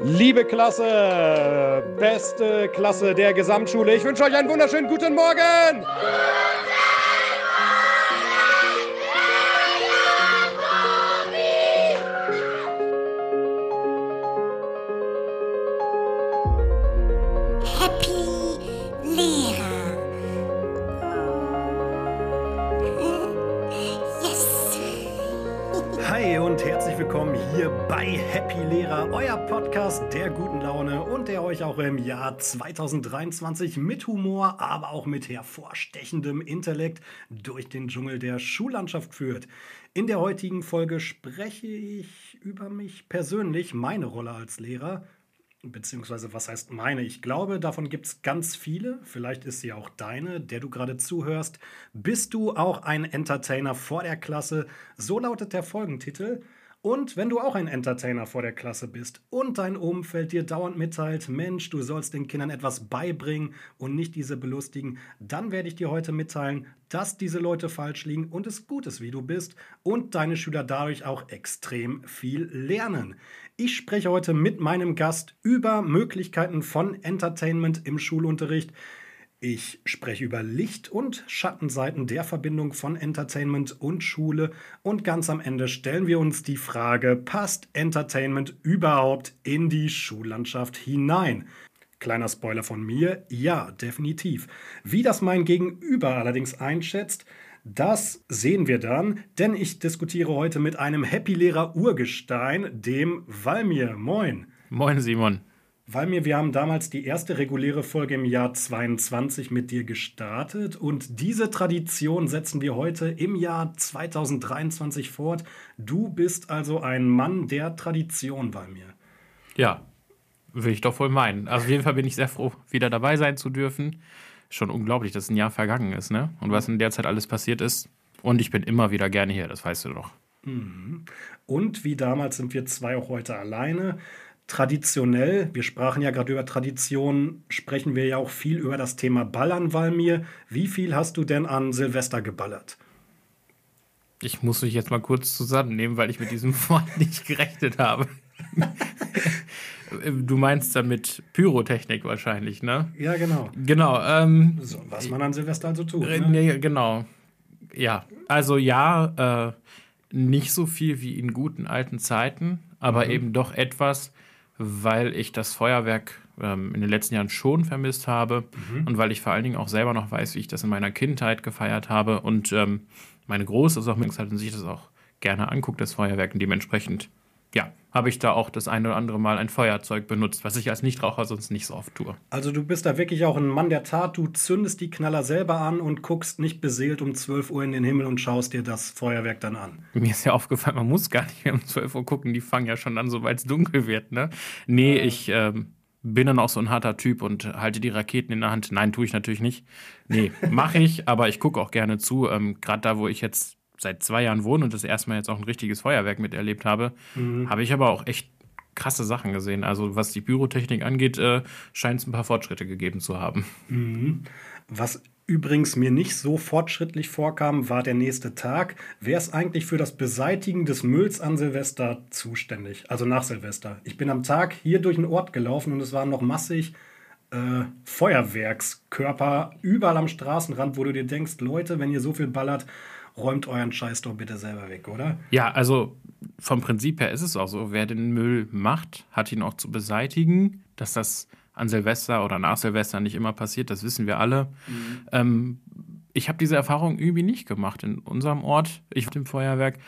Liebe Klasse, beste Klasse der Gesamtschule, ich wünsche euch einen wunderschönen guten Morgen! Lehrer, euer Podcast der guten Laune und der euch auch im Jahr 2023 mit Humor, aber auch mit hervorstechendem Intellekt durch den Dschungel der Schullandschaft führt. In der heutigen Folge spreche ich über mich persönlich, meine Rolle als Lehrer. Beziehungsweise, was heißt meine? Ich glaube, davon gibt es ganz viele. Vielleicht ist sie auch deine, der du gerade zuhörst. Bist du auch ein Entertainer vor der Klasse? So lautet der Folgentitel. Und wenn du auch ein Entertainer vor der Klasse bist und dein Umfeld dir dauernd mitteilt, Mensch, du sollst den Kindern etwas beibringen und nicht diese belustigen, dann werde ich dir heute mitteilen, dass diese Leute falsch liegen und es gut ist, wie du bist und deine Schüler dadurch auch extrem viel lernen. Ich spreche heute mit meinem Gast über Möglichkeiten von Entertainment im Schulunterricht. Ich spreche über Licht- und Schattenseiten der Verbindung von Entertainment und Schule und ganz am Ende stellen wir uns die Frage, passt Entertainment überhaupt in die Schullandschaft hinein? Kleiner Spoiler von mir, ja, definitiv. Wie das mein Gegenüber allerdings einschätzt, das sehen wir dann, denn ich diskutiere heute mit einem Happy-Lehrer Urgestein, dem Valmir. Moin. Moin Simon. Valmir, wir haben damals die erste reguläre Folge im Jahr 22 mit dir gestartet und diese Tradition setzen wir heute im Jahr 2023 fort. Du bist also ein Mann der Tradition, Valmir. Ja, will ich doch wohl meinen. Also auf jeden Fall bin ich sehr froh, wieder dabei sein zu dürfen. Schon unglaublich, dass ein Jahr vergangen ist, ne? Und was in der Zeit alles passiert ist. Und ich bin immer wieder gerne hier, das weißt du doch. Und wie damals sind wir zwei auch heute alleine. Traditionell, wir sprachen ja gerade über Tradition, sprechen wir ja auch viel über das Thema Ballern, Valmir. Wie viel hast du denn an Silvester geballert? Ich muss mich jetzt mal kurz zusammennehmen, weil ich mit diesem Wort nicht gerechnet habe. du meinst damit Pyrotechnik wahrscheinlich, ne? Ja, genau. Genau, ähm, So, was man an Silvester also tut. Äh, Ne? Nee, genau. Ja, also ja, äh, nicht so viel wie in guten alten Zeiten, aber Mhm. eben doch etwas, weil ich das Feuerwerk ähm, in den letzten Jahren schon vermisst habe Mhm. und weil ich vor allen Dingen auch selber noch weiß, wie ich das in meiner Kindheit gefeiert habe und ähm, meine Große ist auch mit und sich das auch gerne anguckt, das Feuerwerk und dementsprechend, ja, habe ich da auch das eine oder andere Mal ein Feuerzeug benutzt, was ich als Nichtraucher sonst nicht so oft tue. Also du bist da wirklich auch ein Mann der Tat. Du zündest die Knaller selber an und guckst nicht beseelt um 12 Uhr in den Himmel und schaust dir das Feuerwerk dann an. Mir ist ja aufgefallen, man muss gar nicht mehr um 12 Uhr gucken, die fangen ja schon an, sobald es dunkel wird, ne? Nee, ich ähm, bin dann auch so ein harter Typ und halte die Raketen in der Hand. Nein, tue ich natürlich nicht. Nee, mache ich, aber ich gucke auch gerne zu. Ähm, Gerade da, wo ich jetzt seit zwei Jahren wohne und das erste Mal jetzt auch ein richtiges Feuerwerk miterlebt habe, habe ich aber auch echt krasse Sachen gesehen. Also was die Pyrotechnik angeht, äh, scheint es ein paar Fortschritte gegeben zu haben. Was übrigens mir nicht so fortschrittlich vorkam, war der nächste Tag. Wer ist eigentlich für das Beseitigen des Mülls an Silvester zuständig? Also nach Silvester. Ich bin am Tag hier durch den Ort gelaufen und es waren noch massig äh, Feuerwerkskörper überall am Straßenrand, wo du dir denkst, Leute, wenn ihr so viel ballert, räumt euren Scheiß doch bitte selber weg, oder? Ja, also vom Prinzip her ist es auch so, wer den Müll macht, hat ihn auch zu beseitigen. Dass das an Silvester oder nach Silvester nicht immer passiert, das wissen wir alle. Ähm, ich habe diese Erfahrung irgendwie nicht gemacht in unserem Ort, ich mit dem Feuerwerk.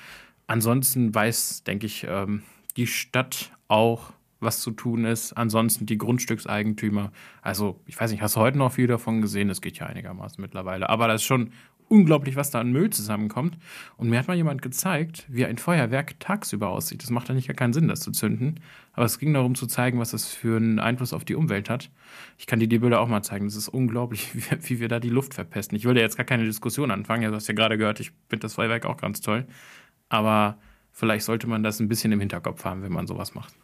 Ansonsten weiß, denke ich, ähm, die Stadt auch, was zu tun ist. Ansonsten die Grundstückseigentümer. Also, ich weiß nicht, hast du heute noch viel davon gesehen? Das geht ja einigermaßen mittlerweile. Aber das ist schon unglaublich, was da an Müll zusammenkommt. Und mir hat mal jemand gezeigt, wie ein Feuerwerk tagsüber aussieht. Das macht eigentlich gar keinen Sinn, das zu zünden. Aber es ging darum zu zeigen, was das für einen Einfluss auf die Umwelt hat. Ich kann dir die Bilder auch mal zeigen. Das ist unglaublich, wie, wie wir da die Luft verpesten. Ich will ja jetzt gar keine Diskussion anfangen. Ja, Du hast ja gerade gehört, ich finde das Feuerwerk auch ganz toll. Aber vielleicht sollte man das ein bisschen im Hinterkopf haben, wenn man sowas macht.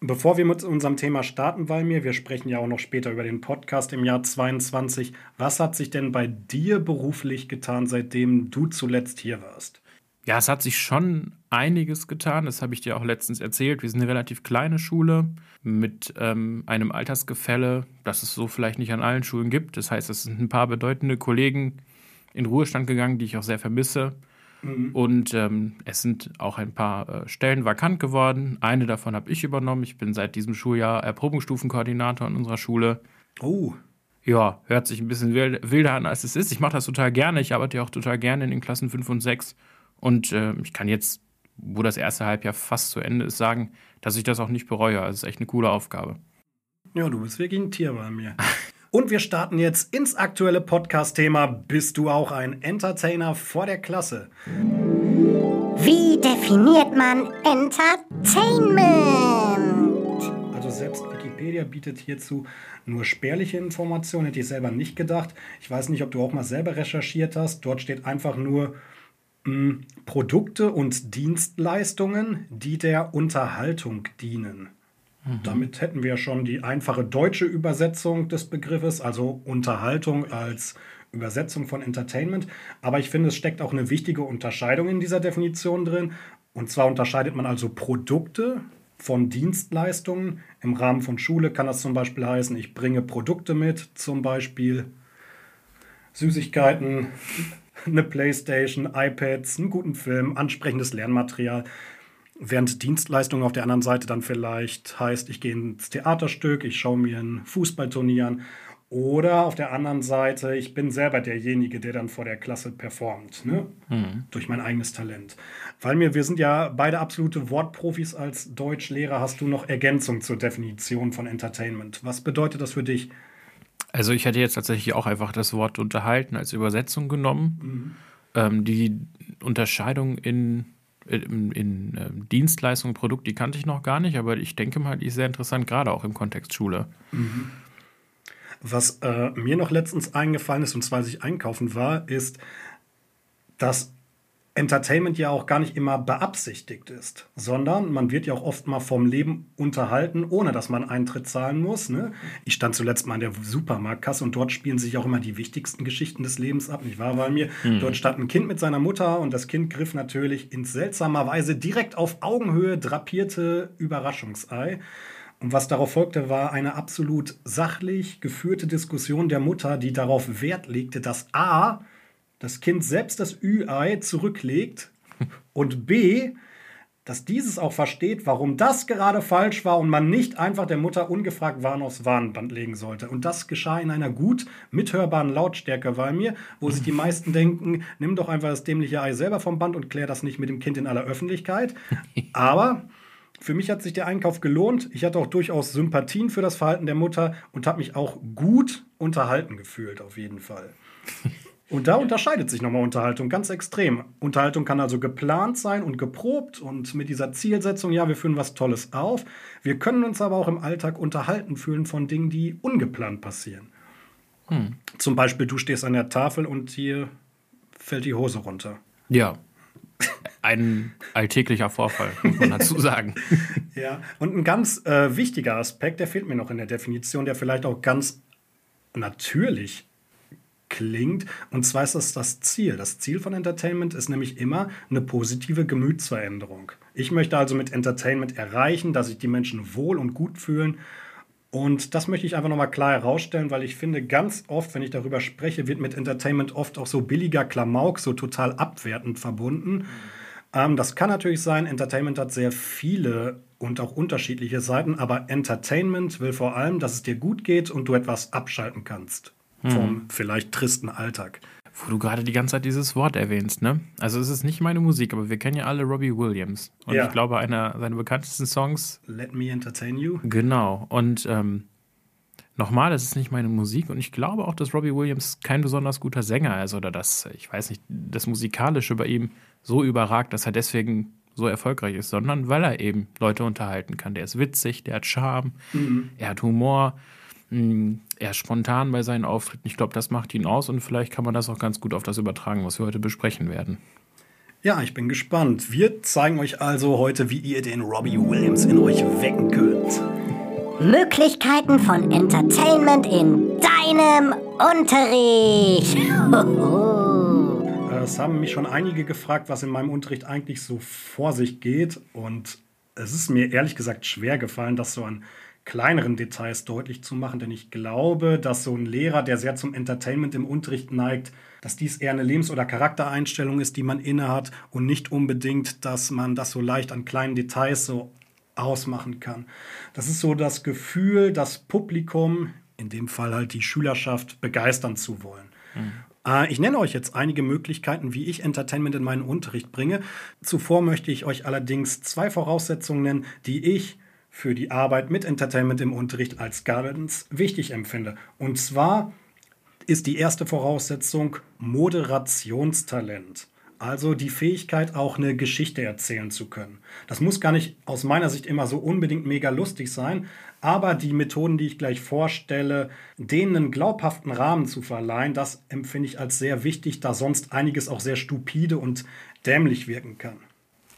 Bevor wir mit unserem Thema starten, Valmir, wir sprechen ja auch noch später über den Podcast im Jahr 22. Was hat sich denn bei dir beruflich getan, seitdem du zuletzt hier warst? Ja, es hat sich schon einiges getan. Das habe ich dir auch letztens erzählt. Wir sind eine relativ kleine Schule mit ähm, einem Altersgefälle, das es so vielleicht nicht an allen Schulen gibt. Das heißt, es sind ein paar bedeutende Kollegen in Ruhestand gegangen, die ich auch sehr vermisse. Mhm. Und ähm, es sind auch ein paar äh, Stellen vakant geworden. Eine davon habe ich übernommen. Ich bin seit diesem Schuljahr Erprobungsstufenkoordinator in unserer Schule. Oh. Ja, hört sich ein bisschen wilder an, als es ist. Ich mache das total gerne. Ich arbeite auch total gerne in den Klassen 5 und 6. Und äh, ich kann jetzt, wo das erste Halbjahr fast zu Ende ist, sagen, dass ich das auch nicht bereue. Also es ist echt eine coole Aufgabe. Ja, du bist wirklich ein Tier bei mir. Und wir starten jetzt ins aktuelle Podcast-Thema. Bist du auch ein Entertainer vor der Klasse? Wie definiert man Entertainment? Also selbst Wikipedia bietet hierzu nur spärliche Informationen, hätte ich selber nicht gedacht. Ich weiß nicht, ob du auch mal selber recherchiert hast. Dort steht einfach nur mh, hm, Produkte und Dienstleistungen, die der Unterhaltung dienen. Mhm. Damit hätten wir schon die einfache deutsche Übersetzung des Begriffes, also Unterhaltung als Übersetzung von Entertainment. Aber ich finde, es steckt auch eine wichtige Unterscheidung in dieser Definition drin. Und zwar unterscheidet man also Produkte von Dienstleistungen. Im Rahmen von Schule kann das zum Beispiel heißen, ich bringe Produkte mit, zum Beispiel Süßigkeiten, eine Playstation, iPads, einen guten Film, ansprechendes Lernmaterial. Während Dienstleistung auf der anderen Seite dann vielleicht heißt, ich gehe ins Theaterstück, ich schaue mir ein Fußballturnier an. Oder auf der anderen Seite, ich bin selber derjenige, der dann vor der Klasse performt, ne? Mhm. durch mein eigenes Talent. Weil mir, wir sind ja beide absolute Wortprofis als Deutschlehrer. Hast du noch Ergänzung zur Definition von Entertainment? Was bedeutet das für dich? Also ich hätte jetzt tatsächlich auch einfach das Wort unterhalten als Übersetzung genommen. Mhm. Ähm, die Unterscheidung in in, in äh, Dienstleistungen, Produkt, die kannte ich noch gar nicht, aber ich denke mal, die ist sehr interessant, gerade auch im Kontext Schule. Mhm. Was äh, mir noch letztens eingefallen ist, und zwar als ich einkaufen war, ist, dass Entertainment ja auch gar nicht immer beabsichtigt ist, sondern man wird ja auch oft mal vom Leben unterhalten, ohne dass man Eintritt zahlen muss. Ne? Ich stand zuletzt mal in der Supermarktkasse und dort spielen sich auch immer die wichtigsten Geschichten des Lebens ab, nicht wahr? Weil mir mhm. dort stand ein Kind mit seiner Mutter und das Kind griff natürlich in seltsamer Weise direkt auf Augenhöhe drapierte Überraschungsei. Und was darauf folgte, war eine absolut sachlich geführte Diskussion der Mutter, die darauf Wert legte, dass A das Kind selbst das Ü-Ei zurücklegt und B, dass dieses auch versteht, warum das gerade falsch war und man nicht einfach der Mutter ungefragt Waren aufs Warnband legen sollte. Und das geschah in einer gut mithörbaren Lautstärke bei mir, wo sich die meisten denken, nimm doch einfach das dämliche Ei selber vom Band und klär das nicht mit dem Kind in aller Öffentlichkeit. Aber für mich hat sich der Einkauf gelohnt. Ich hatte auch durchaus Sympathien für das Verhalten der Mutter und habe mich auch gut unterhalten gefühlt, auf jeden Fall. Und da unterscheidet sich nochmal Unterhaltung ganz extrem. Unterhaltung kann also geplant sein und geprobt und mit dieser Zielsetzung, ja, wir führen was Tolles auf. Wir können uns aber auch im Alltag unterhalten fühlen von Dingen, die ungeplant passieren. Hm. Zum Beispiel, du stehst an der Tafel und hier fällt die Hose runter. Ja. Ein alltäglicher Vorfall, muss man dazu sagen. ja, und ein ganz äh, wichtiger Aspekt, der fehlt mir noch in der Definition, der vielleicht auch ganz natürlich klingt. Und zwar ist das das Ziel. Das Ziel von Entertainment ist nämlich immer eine positive Gemütsveränderung. Ich möchte also mit Entertainment erreichen, dass sich die Menschen wohl und gut fühlen. Und das möchte ich einfach nochmal klar herausstellen, weil ich finde, ganz oft, wenn ich darüber spreche, wird mit Entertainment oft auch so billiger Klamauk, so total abwertend verbunden. Ähm, das kann natürlich sein, Entertainment hat sehr viele und auch unterschiedliche Seiten, aber Entertainment will vor allem, dass es dir gut geht und du etwas abschalten kannst hm. vom vielleicht tristen Alltag. Wo du gerade die ganze Zeit dieses Wort erwähnst, ne? Also es ist nicht meine Musik, aber wir kennen ja alle Robbie Williams. Und ja. ich glaube, einer seiner bekanntesten Songs. Let Me Entertain You. Genau. Und ähm, nochmal, das ist nicht meine Musik. Und ich glaube auch, dass Robbie Williams kein besonders guter Sänger ist oder dass, ich weiß nicht, das Musikalische bei ihm so überragt, dass er deswegen so erfolgreich ist, sondern weil er eben Leute unterhalten kann. Der ist witzig, der hat Charme, mhm. er hat Humor. Hm, er ist spontan bei seinen Auftritten. Ich glaube, das macht ihn aus und vielleicht kann man das auch ganz gut auf das übertragen, was wir heute besprechen werden. Ja, ich bin gespannt. Wir zeigen euch also heute, wie ihr den Robbie Williams in euch wecken könnt. Möglichkeiten von Entertainment in deinem Unterricht. es haben mich schon einige gefragt, was in meinem Unterricht eigentlich so vor sich geht. Und es ist mir ehrlich gesagt schwer gefallen, das so an kleineren Details deutlich zu machen, denn ich glaube, dass so ein Lehrer, der sehr zum Entertainment im Unterricht neigt, dass dies eher eine Lebens- oder Charaktereinstellung ist, die man innehat und nicht unbedingt, dass man das so leicht an kleinen Details so ausmachen kann. Das ist so das Gefühl, das Publikum, in dem Fall halt die Schülerschaft, begeistern zu wollen. Mhm. Ich nenne euch jetzt einige Möglichkeiten, wie ich Entertainment in meinen Unterricht bringe. Zuvor möchte ich euch allerdings zwei Voraussetzungen nennen, die ich für die Arbeit mit Entertainment im Unterricht als ganz wichtig empfinde. Und zwar ist die erste Voraussetzung Moderationstalent. Also die Fähigkeit, auch eine Geschichte erzählen zu können. Das muss gar nicht aus meiner Sicht immer so unbedingt mega lustig sein, aber die Methoden, die ich gleich vorstelle, denen einen glaubhaften Rahmen zu verleihen, das empfinde ich als sehr wichtig, da sonst einiges auch sehr stupide und dämlich wirken kann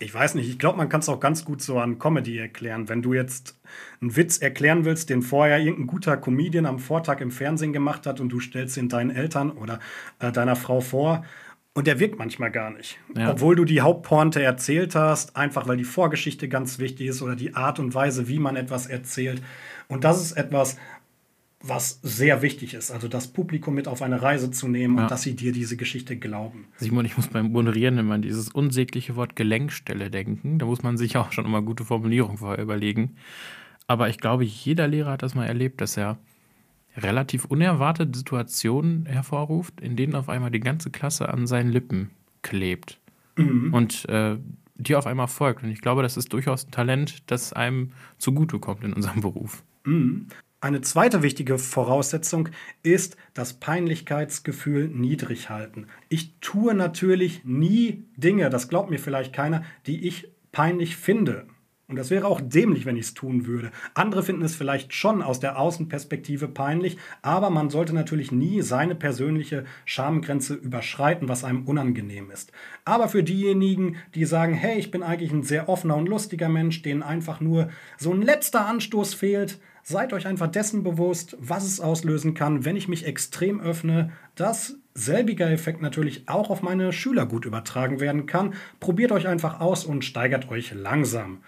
ich weiß nicht, ich glaube, man kann es auch ganz gut so an Comedy erklären. Wenn du jetzt einen Witz erklären willst, den vorher irgendein guter Comedian am Vortag im Fernsehen gemacht hat und du stellst ihn deinen Eltern oder äh, deiner Frau vor und der wirkt manchmal gar nicht. Ja. Obwohl du die Hauptpointe erzählt hast, einfach weil die Vorgeschichte ganz wichtig ist oder die Art und Weise, wie man etwas erzählt. Und das ist etwas, was sehr wichtig ist. Also das Publikum mit auf eine Reise zu nehmen ja. und dass sie dir diese Geschichte glauben. Simon, ich muss beim Moderieren immer an dieses unsägliche Wort Gelenkstelle denken. Da muss man sich auch schon immer gute Formulierungen vorher überlegen. Aber ich glaube, jeder Lehrer hat das mal erlebt, dass er relativ unerwartete Situationen hervorruft, in denen auf einmal die ganze Klasse an seinen Lippen klebt mhm. und äh, dir auf einmal folgt. Und ich glaube, das ist durchaus ein Talent, das einem zugutekommt in unserem Beruf. Mhm. Eine zweite wichtige Voraussetzung ist das Peinlichkeitsgefühl niedrig halten. Ich tue natürlich nie Dinge, das glaubt mir vielleicht keiner, die ich peinlich finde. Und das wäre auch dämlich, wenn ich es tun würde. Andere finden es vielleicht schon aus der Außenperspektive peinlich, aber man sollte natürlich nie seine persönliche Schamgrenze überschreiten, was einem unangenehm ist. Aber für diejenigen, die sagen, hey, ich bin eigentlich ein sehr offener und lustiger Mensch, denen einfach nur so ein letzter Anstoß fehlt, Seid euch einfach dessen bewusst, was es auslösen kann, wenn ich mich extrem öffne, dass selbiger Effekt natürlich auch auf meine Schüler gut übertragen werden kann. Probiert euch einfach aus und steigert euch langsam.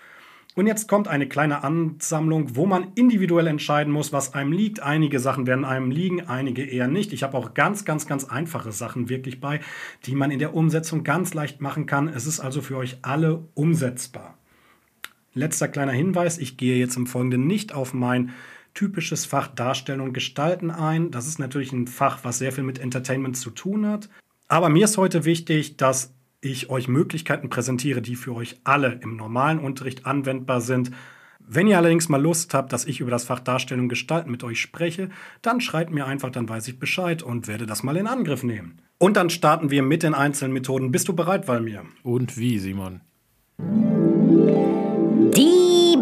Und jetzt kommt eine kleine Ansammlung, wo man individuell entscheiden muss, was einem liegt. Einige Sachen werden einem liegen, einige eher nicht. Ich habe auch ganz, ganz, ganz einfache Sachen wirklich bei, die man in der Umsetzung ganz leicht machen kann. Es ist also für euch alle umsetzbar. Letzter kleiner Hinweis, ich gehe jetzt im Folgenden nicht auf mein typisches Fach Darstellen und Gestalten ein. Das ist natürlich ein Fach, was sehr viel mit Entertainment zu tun hat. Aber mir ist heute wichtig, dass ich euch Möglichkeiten präsentiere, die für euch alle im normalen Unterricht anwendbar sind. Wenn ihr allerdings mal Lust habt, dass ich über das Fach Darstellung und Gestalten mit euch spreche, dann schreibt mir einfach, dann weiß ich Bescheid und werde das mal in Angriff nehmen. Und dann starten wir mit den einzelnen Methoden. Bist du bereit, Valmir? Und wie, Simon?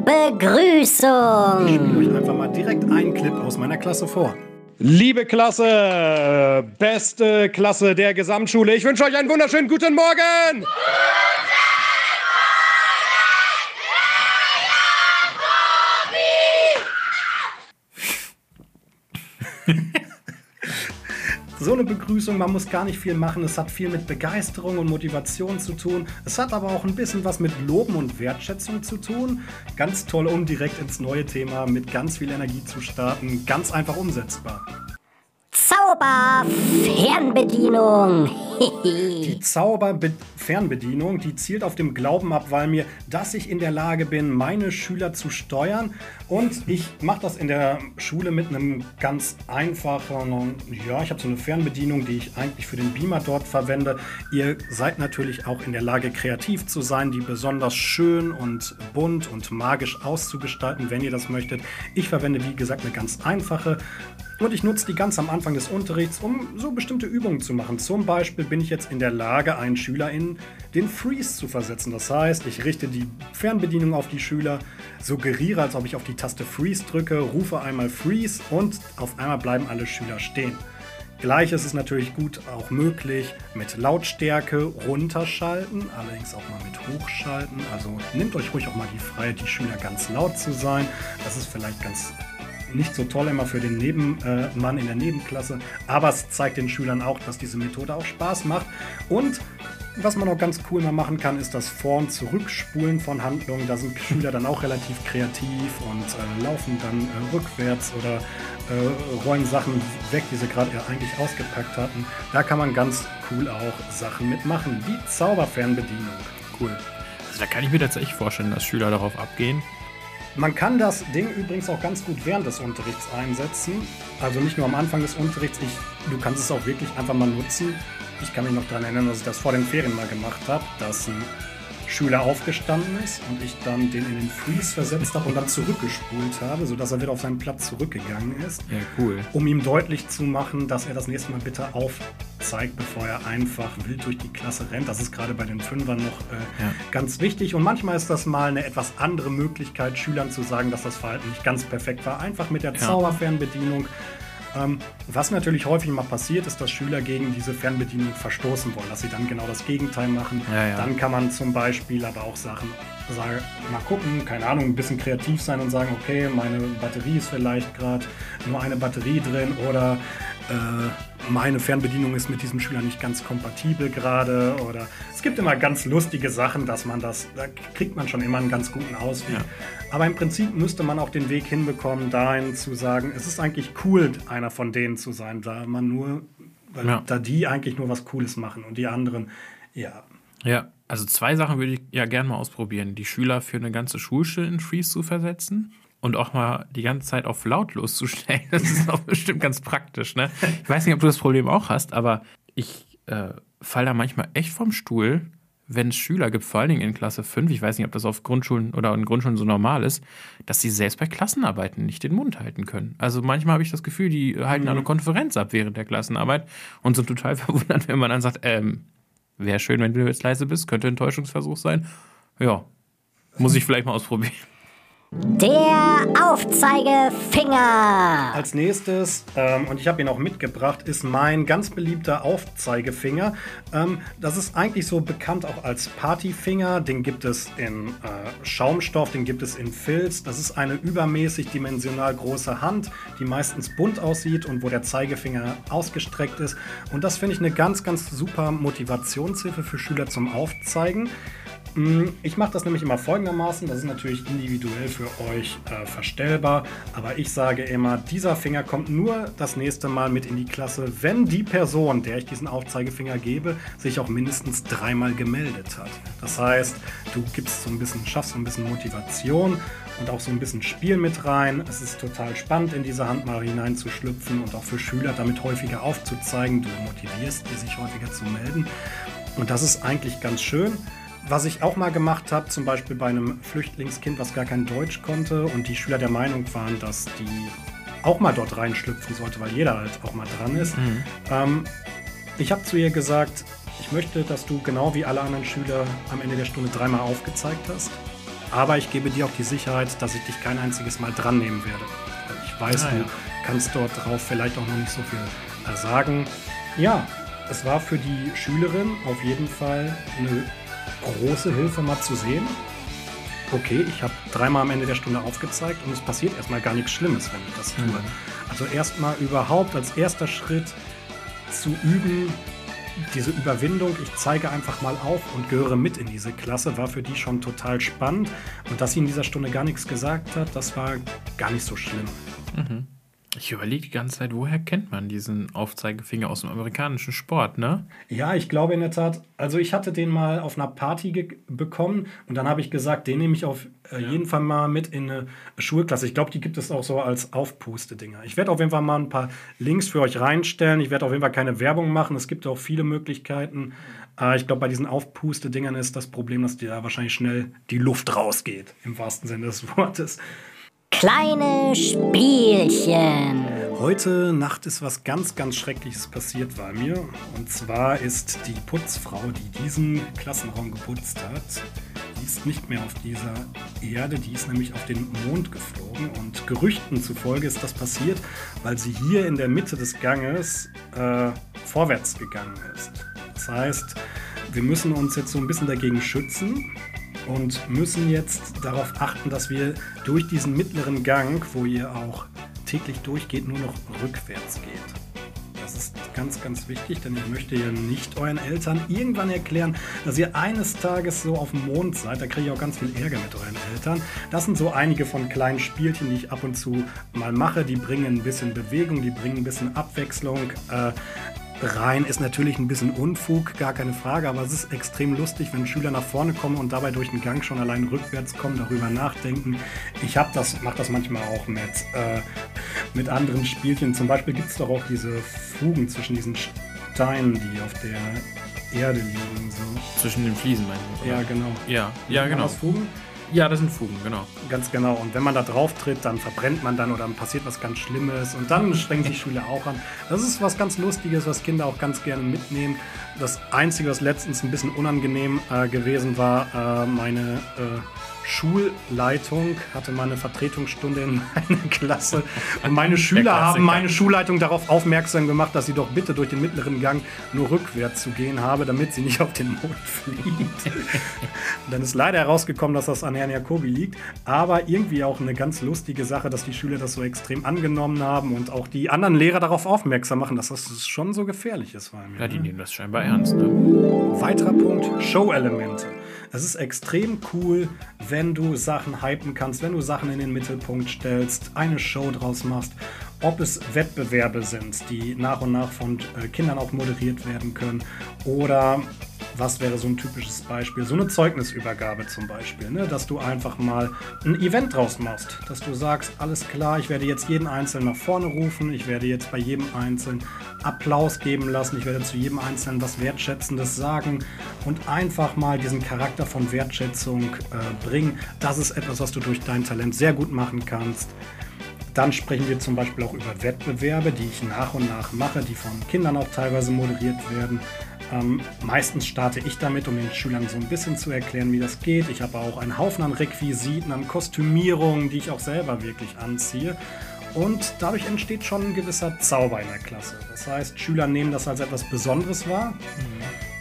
Begrüßung. Ich spiele euch einfach mal direkt einen Clip aus meiner Klasse vor. Liebe Klasse, beste Klasse der Gesamtschule, ich wünsche euch einen wunderschönen guten Morgen. Guten so eine Begrüßung, man muss gar nicht viel machen. Es hat viel mit Begeisterung und Motivation zu tun. Es hat aber auch ein bisschen was mit Loben und Wertschätzung zu tun. Ganz toll, um direkt ins neue Thema mit ganz viel Energie zu starten. Ganz einfach umsetzbar. Zauber-Fernbedienung. die Zauber-Fernbedienung, die zielt auf dem Glauben ab, weil mir, dass ich in der Lage bin, meine Schüler zu steuern. Und ich mache das in der Schule mit einem ganz einfachen, ja, ich habe so eine Fernbedienung, die ich eigentlich für den Beamer dort verwende. Ihr seid natürlich auch in der Lage, kreativ zu sein, die besonders schön und bunt und magisch auszugestalten, wenn ihr das möchtet. Ich verwende, wie gesagt, eine ganz einfache und ich nutze die ganz am Anfang des Unterrichts, um so bestimmte Übungen zu machen. Zum Beispiel bin ich jetzt in der Lage, einen Schüler in den Freeze zu versetzen. Das heißt, ich richte die Fernbedienung auf die Schüler, suggeriere, als ob ich auf die Taste Freeze drücke, rufe einmal Freeze und auf einmal bleiben alle Schüler stehen. Gleich ist es natürlich gut auch möglich mit Lautstärke runterschalten, allerdings auch mal mit hochschalten. Also nehmt euch ruhig auch mal die Freiheit, die Schüler ganz laut zu sein. Das ist vielleicht ganz nicht so toll immer für den Nebenmann in der Nebenklasse, aber es zeigt den Schülern auch, dass diese Methode auch Spaß macht. Und was man auch ganz cool mal machen kann, ist das Vor- und Zurückspulen von Handlungen. Da sind Schüler dann auch relativ kreativ und äh, laufen dann äh, rückwärts oder äh, räumen Sachen weg, die sie gerade eigentlich ausgepackt hatten. Da kann man ganz cool auch Sachen mitmachen, wie Zauberfernbedienung. Cool. Also da kann ich mir tatsächlich vorstellen, dass Schüler darauf abgehen. Man kann das Ding übrigens auch ganz gut während des Unterrichts einsetzen. Also nicht nur am Anfang des Unterrichts. Ich, du kannst es auch wirklich einfach mal nutzen. Ich kann mich noch daran erinnern, dass ich das vor den Ferien mal gemacht habe, dass ein Schüler aufgestanden ist und ich dann den in den Freeze versetzt habe und dann zurückgespult habe, sodass er wieder auf seinen Platz zurückgegangen ist. Ja, cool. Um ihm deutlich zu machen, dass er das nächste Mal bitte aufzeigt, bevor er einfach wild durch die Klasse rennt. Das ist gerade bei den Fünfern noch äh, Ja. ganz wichtig. Und manchmal ist das mal eine etwas andere Möglichkeit, Schülern zu sagen, dass das Verhalten nicht ganz perfekt war. Einfach mit der Ja. Zauberfernbedienung. Ähm, was natürlich häufig mal passiert, ist, dass Schüler gegen diese Fernbedienung verstoßen wollen, dass sie dann genau das Gegenteil machen. Ja. Dann kann man zum Beispiel aber auch Sachen sagen, mal gucken, keine Ahnung, ein bisschen kreativ sein und sagen, okay, meine Batterie ist vielleicht gerade nur eine Batterie drin oder meine Fernbedienung ist mit diesem Schüler nicht ganz kompatibel gerade oder es gibt immer ganz lustige Sachen, dass man das, da kriegt man schon immer einen ganz guten Ausweg. Ja. Aber im Prinzip müsste man auch den Weg hinbekommen, dahin zu sagen, es ist eigentlich cool, einer von denen zu sein, da man nur, weil Ja. da die eigentlich nur was Cooles machen und die anderen, ja, Ja, also zwei Sachen würde ich ja gerne mal ausprobieren. Die Schüler für eine ganze Schulstunde in Freeze zu versetzen und auch mal die ganze Zeit auf lautlos zu stellen. Das ist auch bestimmt ganz praktisch, ne? Ich weiß nicht, ob du das Problem auch hast, aber ich äh, fall da manchmal echt vom Stuhl, wenn es Schüler gibt, vor allen Dingen in Klasse 5, ich weiß nicht, ob das auf Grundschulen oder in Grundschulen so normal ist, dass sie selbst bei Klassenarbeiten nicht den Mund halten können. Also manchmal habe ich das Gefühl, die halten eine Konferenz ab während der Klassenarbeit und sind total verwundert, wenn man dann sagt, ähm, Wäre schön, wenn du jetzt leise bist. Könnte ein Täuschungsversuch sein. Ja. Muss ich vielleicht mal ausprobieren. Der Aufzeigefinger. Als nächstes, ähm, und ich habe ihn auch mitgebracht, ist mein ganz beliebter Aufzeigefinger. Ähm, das ist eigentlich so bekannt auch als Partyfinger. Den gibt es in äh, Schaumstoff, den gibt es in Filz. Das ist eine übermäßig dimensional große Hand, die meistens bunt aussieht und wo der Zeigefinger ausgestreckt ist. Und das finde ich eine ganz, ganz super Motivationshilfe für Schüler zum Aufzeigen. Mm, Ich mache das nämlich immer folgendermaßen. Das ist natürlich individuell für euch äh, verstellbar. Aber ich sage immer, dieser Finger kommt nur das nächste Mal mit in die Klasse, wenn die Person, der ich diesen Aufzeigefinger gebe, sich auch mindestens dreimal gemeldet hat. Das heißt, du gibst so ein bisschen, schaffst so ein bisschen Motivation und auch so ein bisschen Spiel mit rein. Es ist total spannend, in diese Hand mal hineinzuschlüpfen und auch für Schüler damit häufiger aufzuzeigen. Du motivierst die, sich häufiger zu melden. Und das ist eigentlich ganz schön. Was ich auch mal gemacht habe, zum Beispiel bei einem Flüchtlingskind, was gar kein Deutsch konnte und die Schüler der Meinung waren, dass die auch mal dort reinschlüpfen sollte, weil jeder halt auch mal dran ist. Ähm, ich habe zu ihr gesagt, ich möchte, dass du genau wie alle anderen Schüler am Ende der Stunde dreimal aufgezeigt hast. Aber ich gebe dir auch die Sicherheit, dass ich dich kein einziges Mal dran nehmen werde. Weil Ich weiß, Ah, du ja. kannst dort drauf vielleicht auch noch nicht so viel äh, sagen. Ja, es war für die Schülerin auf jeden Fall eine große Hilfe mal zu sehen. Okay, ich habe dreimal am Ende der Stunde aufgezeigt und es passiert erstmal gar nichts Schlimmes, wenn ich das tue. Mhm. Also erstmal überhaupt als erster Schritt zu üben, diese Überwindung, ich zeige einfach mal auf und gehöre mit in diese Klasse, war für die schon total spannend. Und dass sie in dieser Stunde gar nichts gesagt hat, das war gar nicht so schlimm. Ich überlege die ganze Zeit, woher kennt man diesen Aufzeigefinger aus dem amerikanischen Sport, ne? Ja, ich glaube in der Tat, also ich hatte den mal auf einer Party bekommen und dann habe ich gesagt, den nehme ich auf äh, jeden Fall mal mit in eine Schulklasse. Ich glaube, die gibt es auch so als Aufpuste-Dinger. Ich werde auf jeden Fall mal ein paar Links für euch reinstellen. Ich werde auf jeden Fall keine Werbung machen. Es gibt auch viele Möglichkeiten. Äh, ich glaube, bei diesen Aufpuste-Dingern ist das Problem, dass dir da wahrscheinlich schnell die Luft rausgeht, im wahrsten Sinne des Wortes. Kleine Spielchen. Heute Nacht ist was ganz, ganz Schreckliches passiert bei mir. Und zwar ist die Putzfrau, die diesen Klassenraum geputzt hat, die ist nicht mehr auf dieser Erde, die ist nämlich auf den Mond geflogen. Und Gerüchten zufolge ist das passiert, weil sie hier in der Mitte des Ganges äh, vorwärts gegangen ist. Das heißt, wir müssen uns jetzt so ein bisschen dagegen schützen und müssen jetzt darauf achten, dass wir durch diesen mittleren Gang, wo ihr auch täglich durchgeht, nur noch rückwärts geht. Das ist ganz, ganz wichtig, denn ich möchte ja nicht euren Eltern irgendwann erklären, dass ihr eines Tages so auf dem Mond seid. Da kriege ich auch ganz viel Ärger mit euren Eltern. Das sind so einige von kleinen Spielchen, die ich ab und zu mal mache. Die bringen ein bisschen Bewegung, die bringen ein bisschen Abwechslung. Äh, rein ist natürlich ein bisschen Unfug, gar keine Frage, aber es ist extrem lustig, wenn Schüler nach vorne kommen und dabei durch den Gang schon allein rückwärts kommen, darüber nachdenken. Ich habe das, mache das manchmal auch mit, äh, mit anderen Spielchen. Zum Beispiel gibt es doch auch diese Fugen zwischen diesen Steinen, die auf der Erde liegen. So. Zwischen den Fliesen, meinst du? Ja, genau. Ja, ja genau. Fugen? Ja, das sind Fugen, genau. Ganz genau. Und wenn man da drauf tritt, dann verbrennt man dann oder dann passiert was ganz Schlimmes. Und dann strengen sich Schüler auch an. Das ist was ganz Lustiges, was Kinder auch ganz gerne mitnehmen. Das Einzige, was letztens ein bisschen unangenehm äh, gewesen war, äh, meine äh, Schulleitung hatte mal eine Vertretungsstunde in meiner Klasse. Und meine Schüler haben meine Schulleitung darauf aufmerksam gemacht, dass sie doch bitte durch den mittleren Gang nur rückwärts zu gehen habe, damit sie nicht auf den Mond fliegt. dann ist leider herausgekommen, dass das an Herrn Jacobi liegt. Aber irgendwie auch eine ganz lustige Sache, dass die Schüler das so extrem angenommen haben und auch die anderen Lehrer darauf aufmerksam machen, dass das schon so gefährlich ist. Ja, die nehmen das scheinbar ernst. Ne? Weiterer Punkt: Show-Elemente. Es ist extrem cool, wenn du Sachen hypen kannst, wenn du Sachen in den Mittelpunkt stellst, eine Show draus machst. Ob es Wettbewerbe sind, die nach und nach von äh, Kindern auch moderiert werden können oder was wäre so ein typisches Beispiel? So eine Zeugnisübergabe zum Beispiel, ne? dass du einfach mal ein Event draus machst, dass du sagst, alles klar, ich werde jetzt jeden Einzelnen nach vorne rufen, ich werde jetzt bei jedem Einzelnen Applaus geben lassen, ich werde zu jedem Einzelnen was Wertschätzendes sagen und einfach mal diesen Charakter von Wertschätzung äh, bringen. Das ist etwas, was du durch dein Talent sehr gut machen kannst. Dann sprechen wir zum Beispiel auch über Wettbewerbe, die ich nach und nach mache, die von Kindern auch teilweise moderiert werden. Ähm, meistens starte ich damit, um den Schülern so ein bisschen zu erklären, wie das geht. Ich habe auch einen Haufen an Requisiten, an Kostümierungen, die ich auch selber wirklich anziehe. Und dadurch entsteht schon ein gewisser Zauber in der Klasse. Das heißt, Schüler nehmen das als etwas Besonderes wahr. Mhm.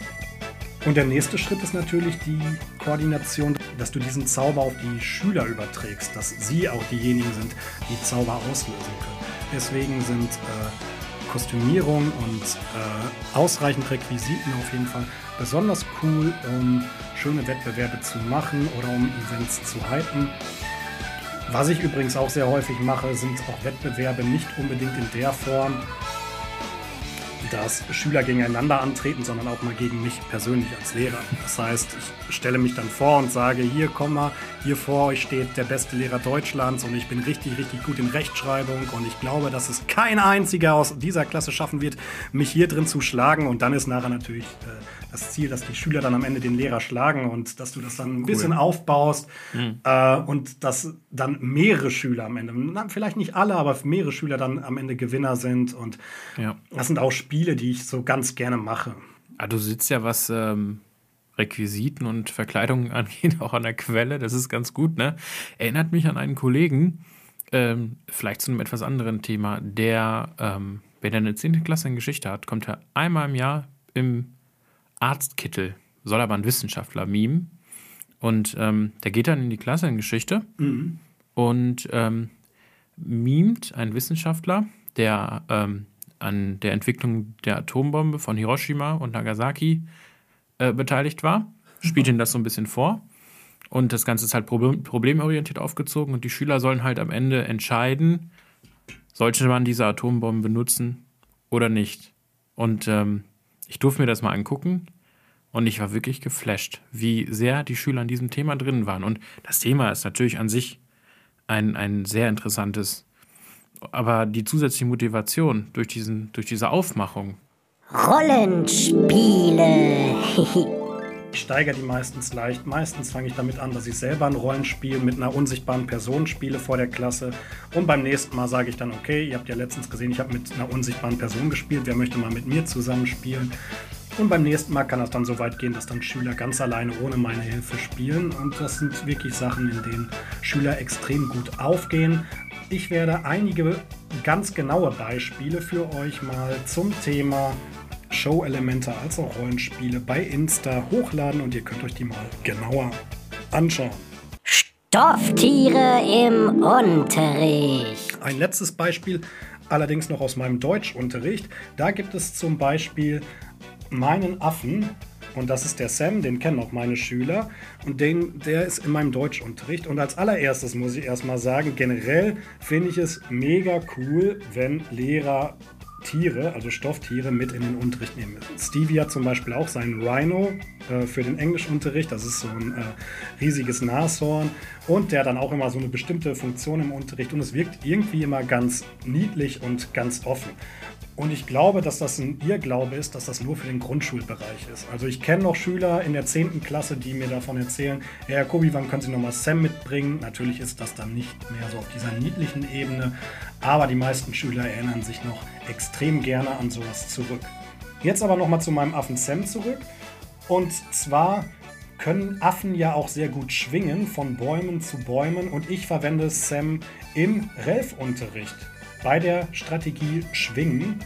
Und der nächste Schritt ist natürlich die Koordination, dass du diesen Zauber auf die Schüler überträgst, dass sie auch diejenigen sind, die Zauber auslösen können. Deswegen sind äh, Kostümierung und äh, ausreichend Requisiten auf jeden Fall besonders cool, um schöne Wettbewerbe zu machen oder um Events zu halten. Was ich übrigens auch sehr häufig mache, sind auch Wettbewerbe nicht unbedingt in der Form, dass Schüler gegeneinander antreten, sondern auch mal gegen mich persönlich als Lehrer. Das heißt, ich stelle mich dann vor und sage, hier komm mal, hier vor euch steht der beste Lehrer Deutschlands und ich bin richtig, richtig gut in Rechtschreibung und ich glaube, dass es kein einziger aus dieser Klasse schaffen wird, mich hier drin zu schlagen und dann ist nachher natürlich äh, das Ziel, dass die Schüler dann am Ende den Lehrer schlagen und dass du das dann ein cool. bisschen aufbaust mhm. äh, und dass dann mehrere Schüler am Ende, vielleicht nicht alle, aber mehrere Schüler dann am Ende Gewinner sind. Und ja. das sind auch Spiele, die ich so ganz gerne mache. Ah, du sitzt ja was. Ähm Requisiten und Verkleidungen angeht, auch an der Quelle. Das ist ganz gut, ne? Erinnert mich an einen Kollegen, ähm, vielleicht zu einem etwas anderen Thema, der, ähm, wenn er eine 10. Klasse in Geschichte hat, kommt er einmal im Jahr im Arztkittel, soll aber ein Wissenschaftler mimen. Und ähm, der geht dann in die Klasse in Geschichte mhm. und ähm, mimt einen Wissenschaftler, der ähm, an der Entwicklung der Atombombe von Hiroshima und Nagasaki äh, beteiligt war, spielt ihn das so ein bisschen vor. Und das Ganze ist halt problem problemorientiert aufgezogen und die Schüler sollen halt am Ende entscheiden, sollte man diese Atombomben benutzen oder nicht. Und ähm, ich durfte mir das mal angucken und ich war wirklich geflasht, wie sehr die Schüler an diesem Thema drin waren. Und das Thema ist natürlich an sich ein, ein sehr interessantes, aber die zusätzliche Motivation durch, diesen, durch diese Aufmachung. Rollenspiele. Ich steigere die meistens leicht. Meistens fange ich damit an, dass ich selber ein Rollenspiel mit einer unsichtbaren Person spiele vor der Klasse. Und beim nächsten Mal sage ich dann, okay, ihr habt ja letztens gesehen, ich habe mit einer unsichtbaren Person gespielt. Wer möchte mal mit mir zusammen spielen? Und beim nächsten Mal kann das dann so weit gehen, dass dann Schüler ganz alleine ohne meine Hilfe spielen. Und das sind wirklich Sachen, in denen Schüler extrem gut aufgehen. Ich werde einige ganz genaue Beispiele für euch mal zum Thema Show-Elemente als auch Rollenspiele bei Insta hochladen und ihr könnt euch die mal genauer anschauen. Stofftiere im Unterricht. Ein letztes Beispiel, allerdings noch aus meinem Deutschunterricht. Da gibt es zum Beispiel meinen Affen, und das ist der Sam, den kennen auch meine Schüler. Und den, der ist in meinem Deutschunterricht. Und als allererstes muss ich erstmal sagen, generell finde ich es mega cool, wenn Lehrer Tiere, also Stofftiere, mit in den Unterricht nehmen. Stevie hat zum Beispiel auch seinen Rhino äh, für den Englischunterricht. Das ist so ein äh, riesiges Nashorn und der dann auch immer so eine bestimmte Funktion im Unterricht und es wirkt irgendwie immer ganz niedlich und ganz offen. Und ich glaube, dass das ein Irrglaube ist, dass das nur für den Grundschulbereich ist. Also ich kenne noch Schüler in der 10. Klasse, die mir davon erzählen, Herr Jacobi, wann können Sie nochmal Sam mitbringen? Natürlich ist das dann nicht mehr so auf dieser niedlichen Ebene, aber die meisten Schüler erinnern sich noch extrem gerne an sowas zurück. Jetzt aber nochmal zu meinem Affen Sam zurück. Und zwar können Affen ja auch sehr gut schwingen von Bäumen zu Bäumen und ich verwende Sam im Relf-Unterricht bei der Strategie Schwingen.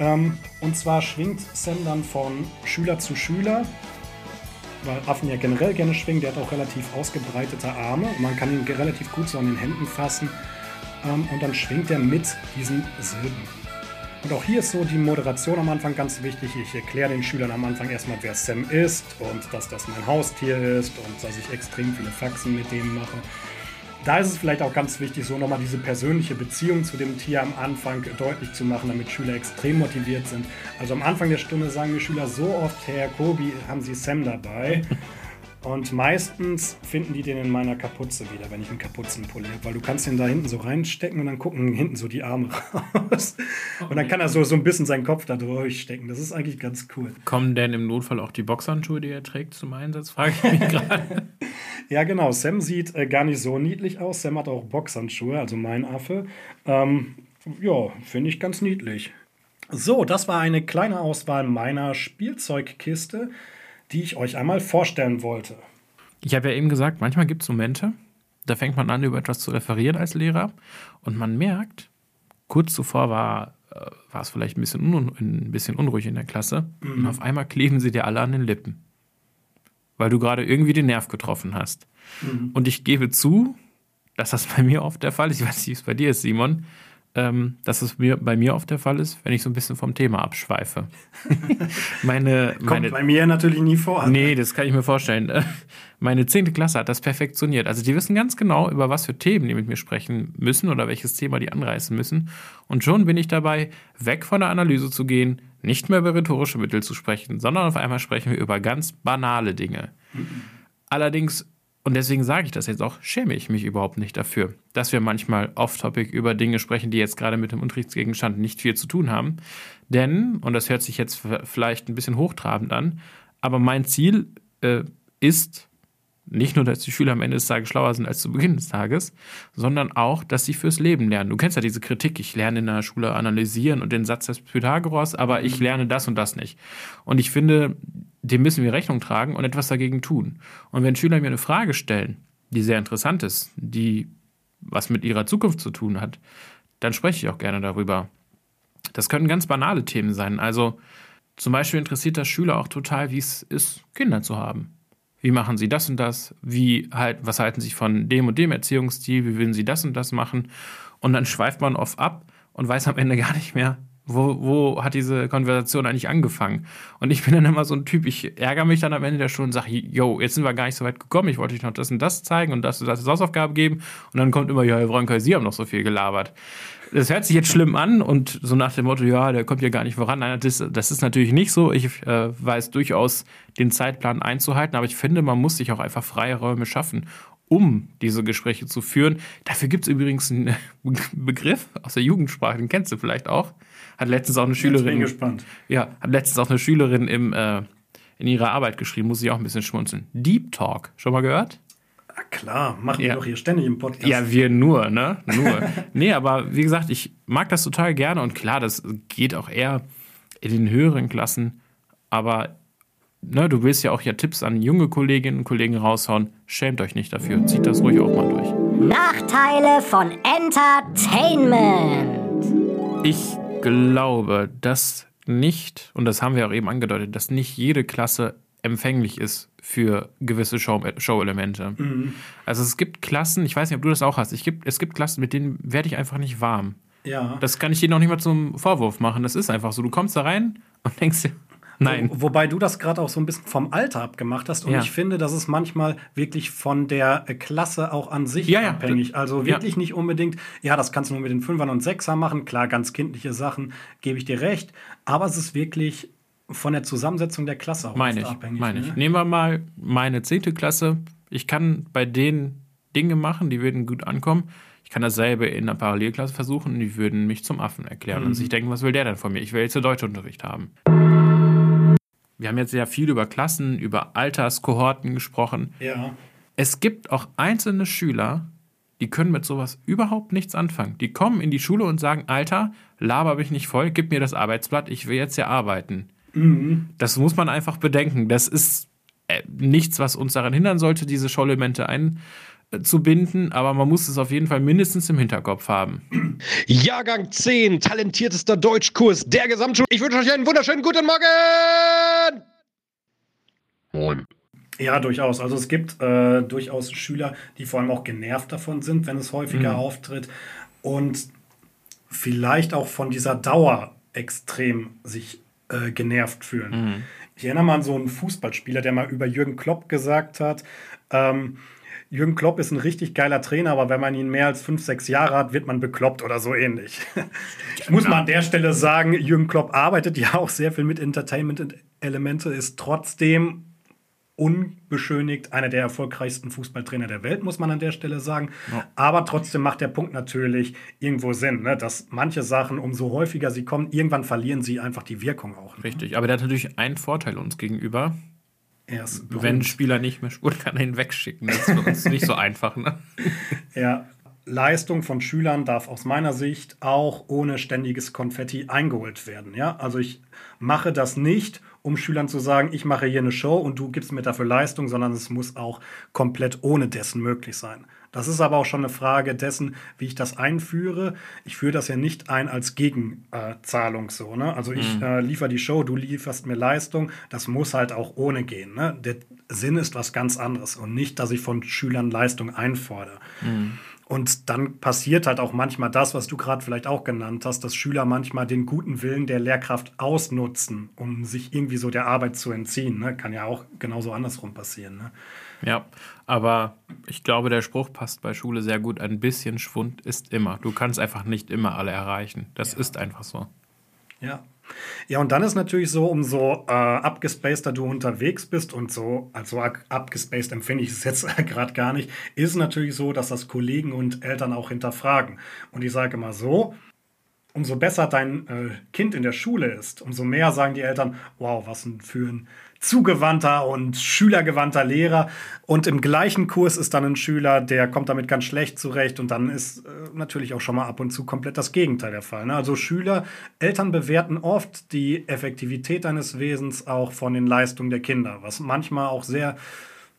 Ähm, und zwar schwingt Sam dann von Schüler zu Schüler, weil Affen ja generell gerne schwingen. Der hat auch relativ ausgebreitete Arme. Man kann ihn relativ gut so an den Händen fassen. Ähm, und dann schwingt er mit diesen Silben. Und auch hier ist so die Moderation am Anfang ganz wichtig. Ich erkläre den Schülern am Anfang erstmal, wer Sam ist und dass das mein Haustier ist und dass ich extrem viele Faxen mit dem mache da ist es vielleicht auch ganz wichtig, so nochmal diese persönliche Beziehung zu dem Tier am Anfang deutlich zu machen, damit Schüler extrem motiviert sind. Also am Anfang der Stunde sagen die Schüler so oft, Herr Kobi, haben Sie Sam dabei? Und meistens finden die den in meiner Kapuze wieder, wenn ich einen Kapuzenpulli habe, weil du kannst den da hinten so reinstecken und dann gucken hinten so die Arme raus. Und dann kann er so, so ein bisschen seinen Kopf da durchstecken. Das ist eigentlich ganz cool. Kommen denn im Notfall auch die Boxhandschuhe, die er trägt, zum Einsatz? Frage ich mich gerade. ja, genau. Sam sieht äh, gar nicht so niedlich aus. Sam hat auch Boxhandschuhe, also mein Affe. Ähm, ja, finde ich ganz niedlich. So, das war eine kleine Auswahl meiner Spielzeugkiste die ich euch einmal vorstellen wollte. Ich habe ja eben gesagt, manchmal gibt es Momente, da fängt man an, über etwas zu referieren als Lehrer und man merkt, kurz zuvor war, äh, war es vielleicht ein bisschen, ein bisschen unruhig in der Klasse mhm. und auf einmal kleben sie dir alle an den Lippen, weil du gerade irgendwie den Nerv getroffen hast. Mhm. Und ich gebe zu, dass das bei mir oft der Fall ist. Ich weiß nicht, wie es bei dir ist, Simon ähm, dass es mir, bei mir oft der Fall ist, wenn ich so ein bisschen vom Thema abschweife. meine, Kommt meine, bei mir natürlich nie vor. Nee, das kann ich mir vorstellen. Meine zehnte Klasse hat das perfektioniert. Also die wissen ganz genau, über was für Themen die mit mir sprechen müssen oder welches Thema die anreißen müssen. Und schon bin ich dabei, weg von der Analyse zu gehen, nicht mehr über rhetorische Mittel zu sprechen, sondern auf einmal sprechen wir über ganz banale Dinge. Mhm. Allerdings und deswegen sage ich das jetzt auch, schäme ich mich überhaupt nicht dafür, dass wir manchmal off-topic über Dinge sprechen, die jetzt gerade mit dem Unterrichtsgegenstand nicht viel zu tun haben. Denn, und das hört sich jetzt vielleicht ein bisschen hochtrabend an, aber mein Ziel äh, ist nicht nur, dass die Schüler am Ende des Tages schlauer sind als zu Beginn des Tages, sondern auch, dass sie fürs Leben lernen. Du kennst ja diese Kritik, ich lerne in der Schule analysieren und den Satz des Pythagoras, aber ich mhm. lerne das und das nicht. Und ich finde, dem müssen wir Rechnung tragen und etwas dagegen tun. Und wenn Schüler mir eine Frage stellen, die sehr interessant ist, die was mit ihrer Zukunft zu tun hat, dann spreche ich auch gerne darüber. Das können ganz banale Themen sein. Also zum Beispiel interessiert das Schüler auch total, wie es ist, Kinder zu haben. Wie machen sie das und das? Wie halt, was halten sie von dem und dem Erziehungsstil? Wie würden sie das und das machen? Und dann schweift man oft ab und weiß am Ende gar nicht mehr, wo, wo hat diese Konversation eigentlich angefangen? Und ich bin dann immer so ein Typ, ich ärgere mich dann am Ende der Stunde und sage, yo, jetzt sind wir gar nicht so weit gekommen, ich wollte euch noch das und das zeigen und das und das als Hausaufgabe geben. Und dann kommt immer, ja, Herr Wronker, Sie haben noch so viel gelabert. Das hört sich jetzt schlimm an und so nach dem Motto, ja, der kommt ja gar nicht voran. Nein, das, das ist natürlich nicht so. Ich äh, weiß durchaus, den Zeitplan einzuhalten, aber ich finde, man muss sich auch einfach freie Räume schaffen, um diese Gespräche zu führen. Dafür gibt es übrigens einen Begriff aus der Jugendsprache, den kennst du vielleicht auch. Hat letztens auch eine Schülerin. Ich bin gespannt. Ja, hat letztens auch eine Schülerin im, äh, in ihrer Arbeit geschrieben, muss ich auch ein bisschen schmunzeln. Deep Talk. Schon mal gehört? Na klar, machen ja. wir doch hier ständig im Podcast. Ja, wir nur, ne? Nur. nee, aber wie gesagt, ich mag das total gerne und klar, das geht auch eher in den höheren Klassen. Aber ne, du willst ja auch ja Tipps an junge Kolleginnen und Kollegen raushauen. Schämt euch nicht dafür. Zieht das ruhig auch mal durch. Nachteile von Entertainment. Ich glaube, dass nicht, und das haben wir auch eben angedeutet, dass nicht jede Klasse empfänglich ist für gewisse Show- Show-Elemente. Also es gibt Klassen, ich weiß nicht, ob du das auch hast, ich gibt, es gibt Klassen, mit denen werde ich einfach nicht warm. Ja. Das kann ich dir noch nicht mal zum Vorwurf machen. Das ist einfach so. Du kommst da rein und denkst dir, nein. Wo, wobei du das gerade auch so ein bisschen vom Alter abgemacht hast. Und Ja. ich finde, das ist manchmal wirklich von der äh, Klasse auch an sich Ja, ja. abhängig. Also Ja. wirklich nicht unbedingt, ja, das kannst du nur mit den Fünfern und Sechsern machen. Klar, ganz kindliche Sachen, gebe ich dir recht. Aber es ist wirklich von der Zusammensetzung der Klasse auch Meine ich, abhängig. meine ich. ne? Nehmen wir mal meine zehnte Klasse. Ich kann bei denen Dinge machen, die würden gut ankommen. Ich kann dasselbe in einer Parallelklasse versuchen und die würden mich zum Affen erklären Mhm. und sich denken, was will der denn von mir? Ich will jetzt Deutschunterricht haben. Wir haben jetzt sehr viel über Klassen, über Alterskohorten gesprochen. Ja. Es gibt auch einzelne Schüler, die können mit sowas überhaupt nichts anfangen. Die kommen in die Schule und sagen, Alter, laber mich nicht voll, gib mir das Arbeitsblatt, ich will jetzt hier arbeiten. Das muss man einfach bedenken. Das ist äh, nichts, was uns daran hindern sollte, diese Schollelemente einzubinden, aber man muss es auf jeden Fall mindestens im Hinterkopf haben. Jahrgang 10, talentiertester Deutschkurs der Gesamtschule. Ich wünsche euch einen wunderschönen guten Morgen! Ja, durchaus. Also es gibt äh, durchaus Schüler, die vor allem auch genervt davon sind, wenn es häufiger Mhm. auftritt und vielleicht auch von dieser Dauer extrem sich äh, genervt fühlen. Mhm. Ich erinnere mal an so einen Fußballspieler, der mal über Jürgen Klopp gesagt hat, ähm, Jürgen Klopp ist ein richtig geiler Trainer, aber wenn man ihn mehr als fünf, sechs Jahre hat, wird man bekloppt oder so ähnlich. Ich muss mal an der Stelle sagen, Jürgen Klopp arbeitet ja auch sehr viel mit Entertainment-Elemente, ist trotzdem unbeschönigt einer der erfolgreichsten Fußballtrainer der Welt, muss man an der Stelle sagen. Aber trotzdem macht der Punkt natürlich irgendwo Sinn, ne? dass manche Sachen, umso häufiger sie kommen, irgendwann verlieren sie einfach die Wirkung auch. Ne? Richtig. Aber der hat natürlich einen Vorteil uns gegenüber. Er ist Wenn ein. Spieler nicht mehr spielt, kann er ihn wegschicken. Das ist für uns nicht so einfach. Ne? Ja, Leistung von Schülern darf aus meiner Sicht auch ohne ständiges Konfetti eingeholt werden. Ja, also ich mache das nicht, um Schülern zu sagen, ich mache hier eine Show und du gibst mir dafür Leistung, sondern es muss auch komplett ohne dessen möglich sein. Das ist aber auch schon eine Frage dessen, wie ich das einführe. Ich führe das ja nicht ein als Gegenzahlung so. Ne? Also ich äh, liefere die Show, du lieferst mir Leistung. Das muss halt auch ohne gehen. Ne? Der Sinn ist was ganz anderes und nicht, dass ich von Schülern Leistung einfordere. Und dann passiert halt auch manchmal das, was du gerade vielleicht auch genannt hast, dass Schüler manchmal den guten Willen der Lehrkraft ausnutzen, um sich irgendwie so der Arbeit zu entziehen. Ne? Kann ja auch genauso andersrum passieren. Ne? Ja, aber ich glaube, der Spruch passt bei Schule sehr gut. Ein bisschen Schwund ist immer. Du kannst einfach nicht immer alle erreichen. Das ist einfach so. Ja. Ja, und dann ist natürlich so, umso äh, abgespaceder du unterwegs bist und so, also ab- abgespaced empfinde ich es jetzt gerade gar nicht, ist natürlich so, dass das Kollegen und Eltern auch hinterfragen. Und ich sage immer so, umso besser dein äh, Kind in der Schule ist, umso mehr sagen die Eltern, wow, was für ein zugewandter und schülergewandter Lehrer. Und im gleichen Kurs ist dann ein Schüler, der kommt damit ganz schlecht zurecht. Und dann ist äh, natürlich auch schon mal ab und zu komplett das Gegenteil der Fall. Ne? Also Schüler, Eltern bewerten oft die Effektivität eines Wesens auch von den Leistungen der Kinder, was manchmal auch sehr,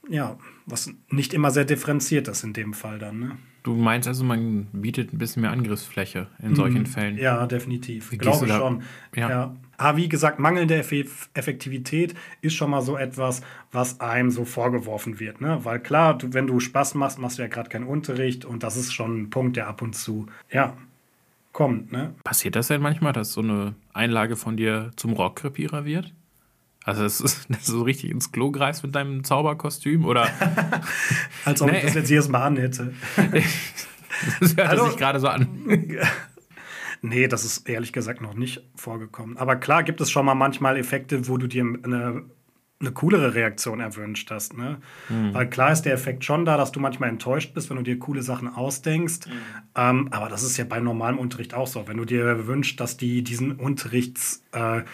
ja, was nicht immer sehr differenziert ist in dem Fall dann. Ne? Du meinst also, man bietet ein bisschen mehr Angriffsfläche in solchen Fällen? Mhm. Ja, definitiv. Glaube schon. Ja. Ja. Aber wie gesagt, mangelnde Eff Effektivität ist schon mal so etwas, was einem so vorgeworfen wird. Ne? Weil klar, du, wenn du Spaß machst, machst du ja gerade keinen Unterricht und das ist schon ein Punkt, der ab und zu, ja, kommt. Ne? Passiert das denn manchmal, dass so eine Einlage von dir zum Rohrkrepierer wird? Also, dass du so richtig ins Klo greifst mit deinem Zauberkostüm? Oder Als ob Nee. ich das jetzt jedes Mal anhätte. das hört Hallo? sich gerade so an? Nee, das ist ehrlich gesagt noch nicht vorgekommen. Aber klar gibt es schon mal manchmal Effekte, wo du dir eine, eine coolere Reaktion erwünscht hast. Ne? Weil klar ist der Effekt schon da, dass du manchmal enttäuscht bist, wenn du dir coole Sachen ausdenkst. Ähm, aber das ist ja bei normalem Unterricht auch so. Wenn du dir wünschst, dass die diesen Unterrichtsinhalt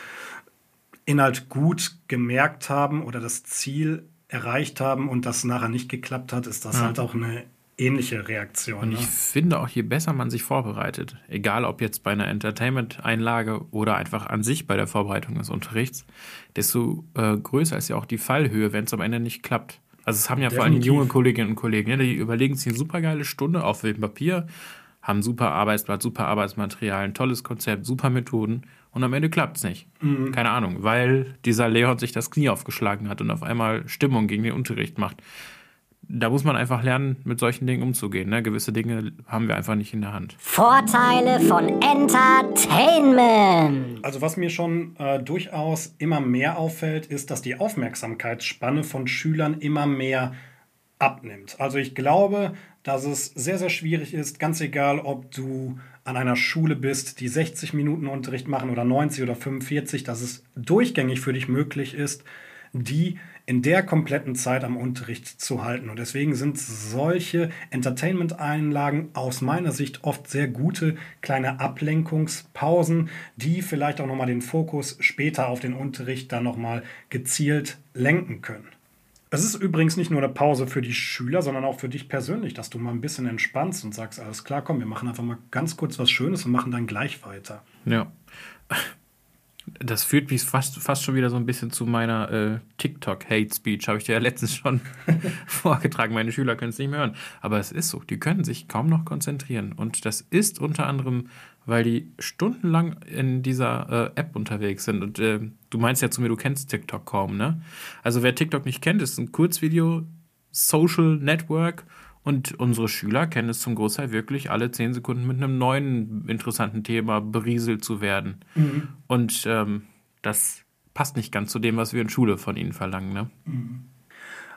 äh, gut gemerkt haben oder das Ziel erreicht haben und das nachher nicht geklappt hat, ist das halt auch eine ähnliche Reaktion. Und ne? ich finde auch, je besser man sich vorbereitet, egal ob jetzt bei einer Entertainment-Einlage oder einfach an sich bei der Vorbereitung des Unterrichts, desto äh, größer ist ja auch die Fallhöhe, wenn es am Ende nicht klappt. Also es haben ja vor allem Definitiv. junge Kolleginnen und Kollegen, ne, die überlegen sich eine supergeile Stunde auf wildem Papier, haben ein super Arbeitsblatt, super Arbeitsmaterial, ein tolles Konzept, super Methoden und am Ende klappt es nicht. Mhm. Keine Ahnung, weil dieser Leon sich das Knie aufgeschlagen hat und auf einmal Stimmung gegen den Unterricht macht. Da muss man einfach lernen, mit solchen Dingen umzugehen. Ne? Gewisse Dinge haben wir einfach nicht in der Hand. Vorteile von Entertainment. Also was mir schon äh, durchaus immer mehr auffällt, ist, dass die Aufmerksamkeitsspanne von Schülern immer mehr abnimmt. Also ich glaube, dass es sehr, sehr schwierig ist, ganz egal, ob du an einer Schule bist, die 60 Minuten Unterricht machen oder 90 oder 45, dass es durchgängig für dich möglich ist, die in der kompletten Zeit am Unterricht zu halten. Und deswegen sind solche Entertainment-Einlagen aus meiner Sicht oft sehr gute kleine Ablenkungspausen, die vielleicht auch nochmal den Fokus später auf den Unterricht dann nochmal gezielt lenken können. Es ist übrigens nicht nur eine Pause für die Schüler, sondern auch für dich persönlich, dass du mal ein bisschen entspannst und sagst, alles klar, komm, wir machen einfach mal ganz kurz was Schönes und machen dann gleich weiter. Ja. Das führt mich fast, fast schon wieder so ein bisschen zu meiner äh, TikTok-Hate-Speech. Habe ich dir ja letztens schon vorgetragen. Meine Schüler können es nicht mehr hören. Aber es ist so, die können sich kaum noch konzentrieren. Und das ist unter anderem weil die stundenlang in dieser äh, App unterwegs sind. Und äh, du meinst ja zu mir, du kennst TikTok kaum, ne? Also wer TikTok nicht kennt, ist ein Kurzvideo, Social Network. Und unsere Schüler kennen es zum Großteil wirklich, alle zehn Sekunden mit einem neuen interessanten Thema berieselt zu werden. Mhm. Und ähm, das passt nicht ganz zu dem, was wir in Schule von ihnen verlangen. Ne? Mhm.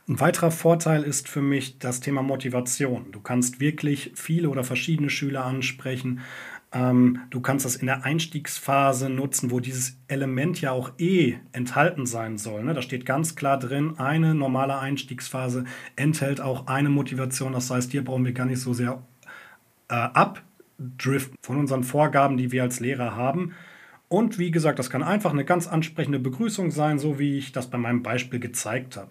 Ein weiterer Vorteil ist für mich das Thema Motivation. Du kannst wirklich viele oder verschiedene Schüler ansprechen. Ähm, du kannst das in der Einstiegsphase nutzen, wo dieses Element ja auch eh enthalten sein soll. Ne? Da steht ganz klar drin, eine normale Einstiegsphase enthält auch eine Motivation. Das heißt, hier brauchen wir gar nicht so sehr äh, abdriften von unseren Vorgaben, die wir als Lehrer haben. Und wie gesagt, das kann einfach eine ganz ansprechende Begrüßung sein, so wie ich das bei meinem Beispiel gezeigt habe.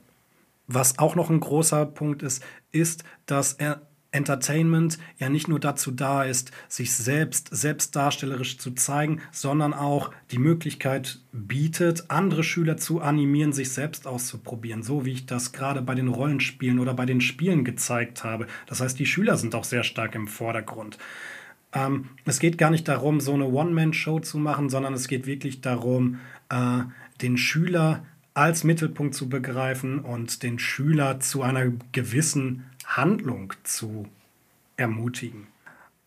Was auch noch ein großer Punkt ist, ist, dass er Entertainment ja nicht nur dazu da ist, sich selbst selbstdarstellerisch zu zeigen, sondern auch die Möglichkeit bietet, andere Schüler zu animieren, sich selbst auszuprobieren, so wie ich das gerade bei den Rollenspielen oder bei den Spielen gezeigt habe. Das heißt, die Schüler sind auch sehr stark im Vordergrund. Ähm, es geht gar nicht darum, so eine One-Man-Show zu machen, sondern es geht wirklich darum, äh, den Schüler als Mittelpunkt zu begreifen und den Schüler zu einer gewissen Handlung zu ermutigen.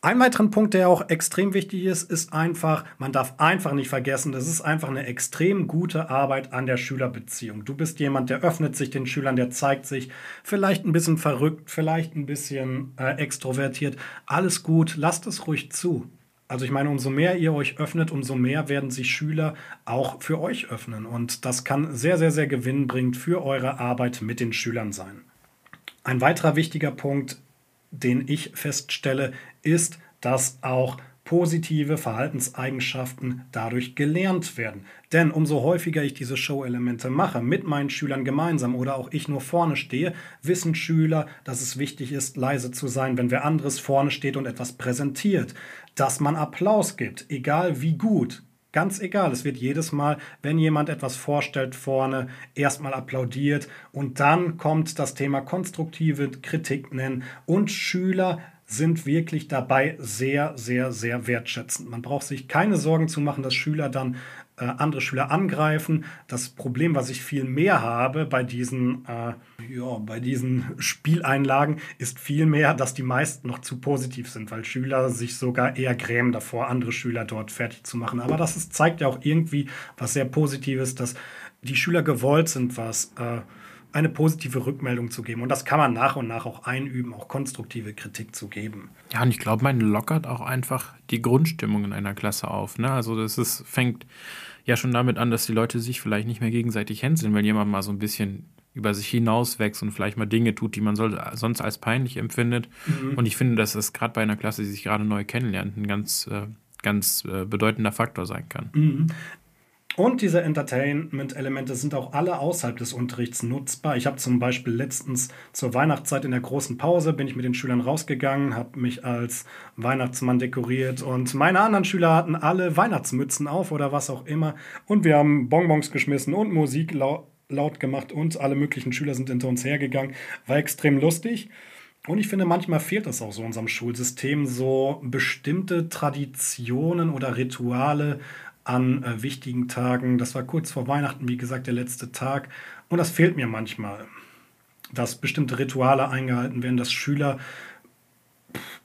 Ein weiterer Punkt, der auch extrem wichtig ist, ist einfach, man darf einfach nicht vergessen, das ist einfach eine extrem gute Arbeit an der Schülerbeziehung. Du bist jemand, der öffnet sich den Schülern, der zeigt sich vielleicht ein bisschen verrückt, vielleicht ein bisschen äh, extrovertiert. Alles gut, lasst es ruhig zu. Also ich meine, umso mehr ihr euch öffnet, umso mehr werden sich Schüler auch für euch öffnen. Und das kann sehr, sehr, sehr gewinnbringend für eure Arbeit mit den Schülern sein. Ein weiterer wichtiger Punkt, den ich feststelle, ist, dass auch positive Verhaltenseigenschaften dadurch gelernt werden. Denn umso häufiger ich diese Show-Elemente mache, mit meinen Schülern gemeinsam oder auch ich nur vorne stehe, wissen Schüler, dass es wichtig ist, leise zu sein, wenn wer anderes vorne steht und etwas präsentiert. Dass man Applaus gibt, egal wie gut, Ganz egal, es wird jedes Mal, wenn jemand etwas vorstellt vorne, erstmal applaudiert und dann kommt das Thema konstruktive Kritik nennen und Schüler sind wirklich dabei sehr, sehr, sehr wertschätzend. Man braucht sich keine Sorgen zu machen, dass Schüler dann äh, andere Schüler angreifen. Das Problem, was ich viel mehr habe bei diesen, äh, ja, bei diesen Spieleinlagen, ist vielmehr, dass die meisten noch zu positiv sind, weil Schüler sich sogar eher grämen davor, andere Schüler dort fertig zu machen. Aber das ist, zeigt ja auch irgendwie was sehr Positives, dass die Schüler gewollt sind, was äh, eine positive Rückmeldung zu geben. Und das kann man nach und nach auch einüben, auch konstruktive Kritik zu geben. Ja, und ich glaube, man lockert auch einfach die Grundstimmung in einer Klasse auf. Ne? Also das ist, fängt ja schon damit an, dass die Leute sich vielleicht nicht mehr gegenseitig hänseln, wenn jemand mal so ein bisschen über sich hinauswächst und vielleicht mal Dinge tut, die man soll, sonst als peinlich empfindet. Mhm. Und ich finde, dass das gerade bei einer Klasse, die sich gerade neu kennenlernt, ein ganz, äh, ganz äh, bedeutender Faktor sein kann. Mhm. Und diese Entertainment-Elemente sind auch alle außerhalb des Unterrichts nutzbar. Ich habe zum Beispiel letztens zur Weihnachtszeit in der großen Pause bin ich mit den Schülern rausgegangen, habe mich als Weihnachtsmann dekoriert und meine anderen Schüler hatten alle Weihnachtsmützen auf oder was auch immer. Und wir haben Bonbons geschmissen und Musik lau laut gemacht und alle möglichen Schüler sind hinter uns hergegangen. War extrem lustig. Und ich finde, manchmal fehlt es auch so unserem Schulsystem, so bestimmte Traditionen oder Rituale an äh, wichtigen Tagen. Das war kurz vor Weihnachten, wie gesagt, der letzte Tag. Und das fehlt mir manchmal, dass bestimmte Rituale eingehalten werden, dass Schüler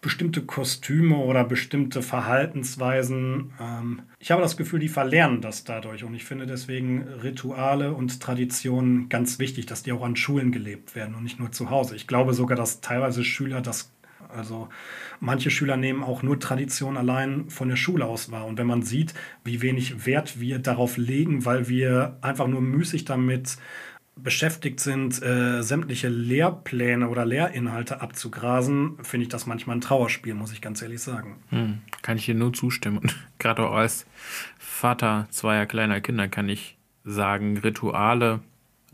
bestimmte Kostüme oder bestimmte Verhaltensweisen. Ähm, ich habe das Gefühl, die verlernen das dadurch. Und ich finde deswegen Rituale und Traditionen ganz wichtig, dass die auch an Schulen gelebt werden und nicht nur zu Hause. Ich glaube sogar, dass teilweise Schüler das, also manche Schüler nehmen auch nur Tradition allein von der Schule aus wahr. Und wenn man sieht, wie wenig Wert wir darauf legen, weil wir einfach nur müßig damit beschäftigt sind, äh, sämtliche Lehrpläne oder Lehrinhalte abzugrasen, finde ich das manchmal ein Trauerspiel, muss ich ganz ehrlich sagen. Hm, kann ich hier nur zustimmen. Gerade auch als Vater zweier kleiner Kinder kann ich sagen, Rituale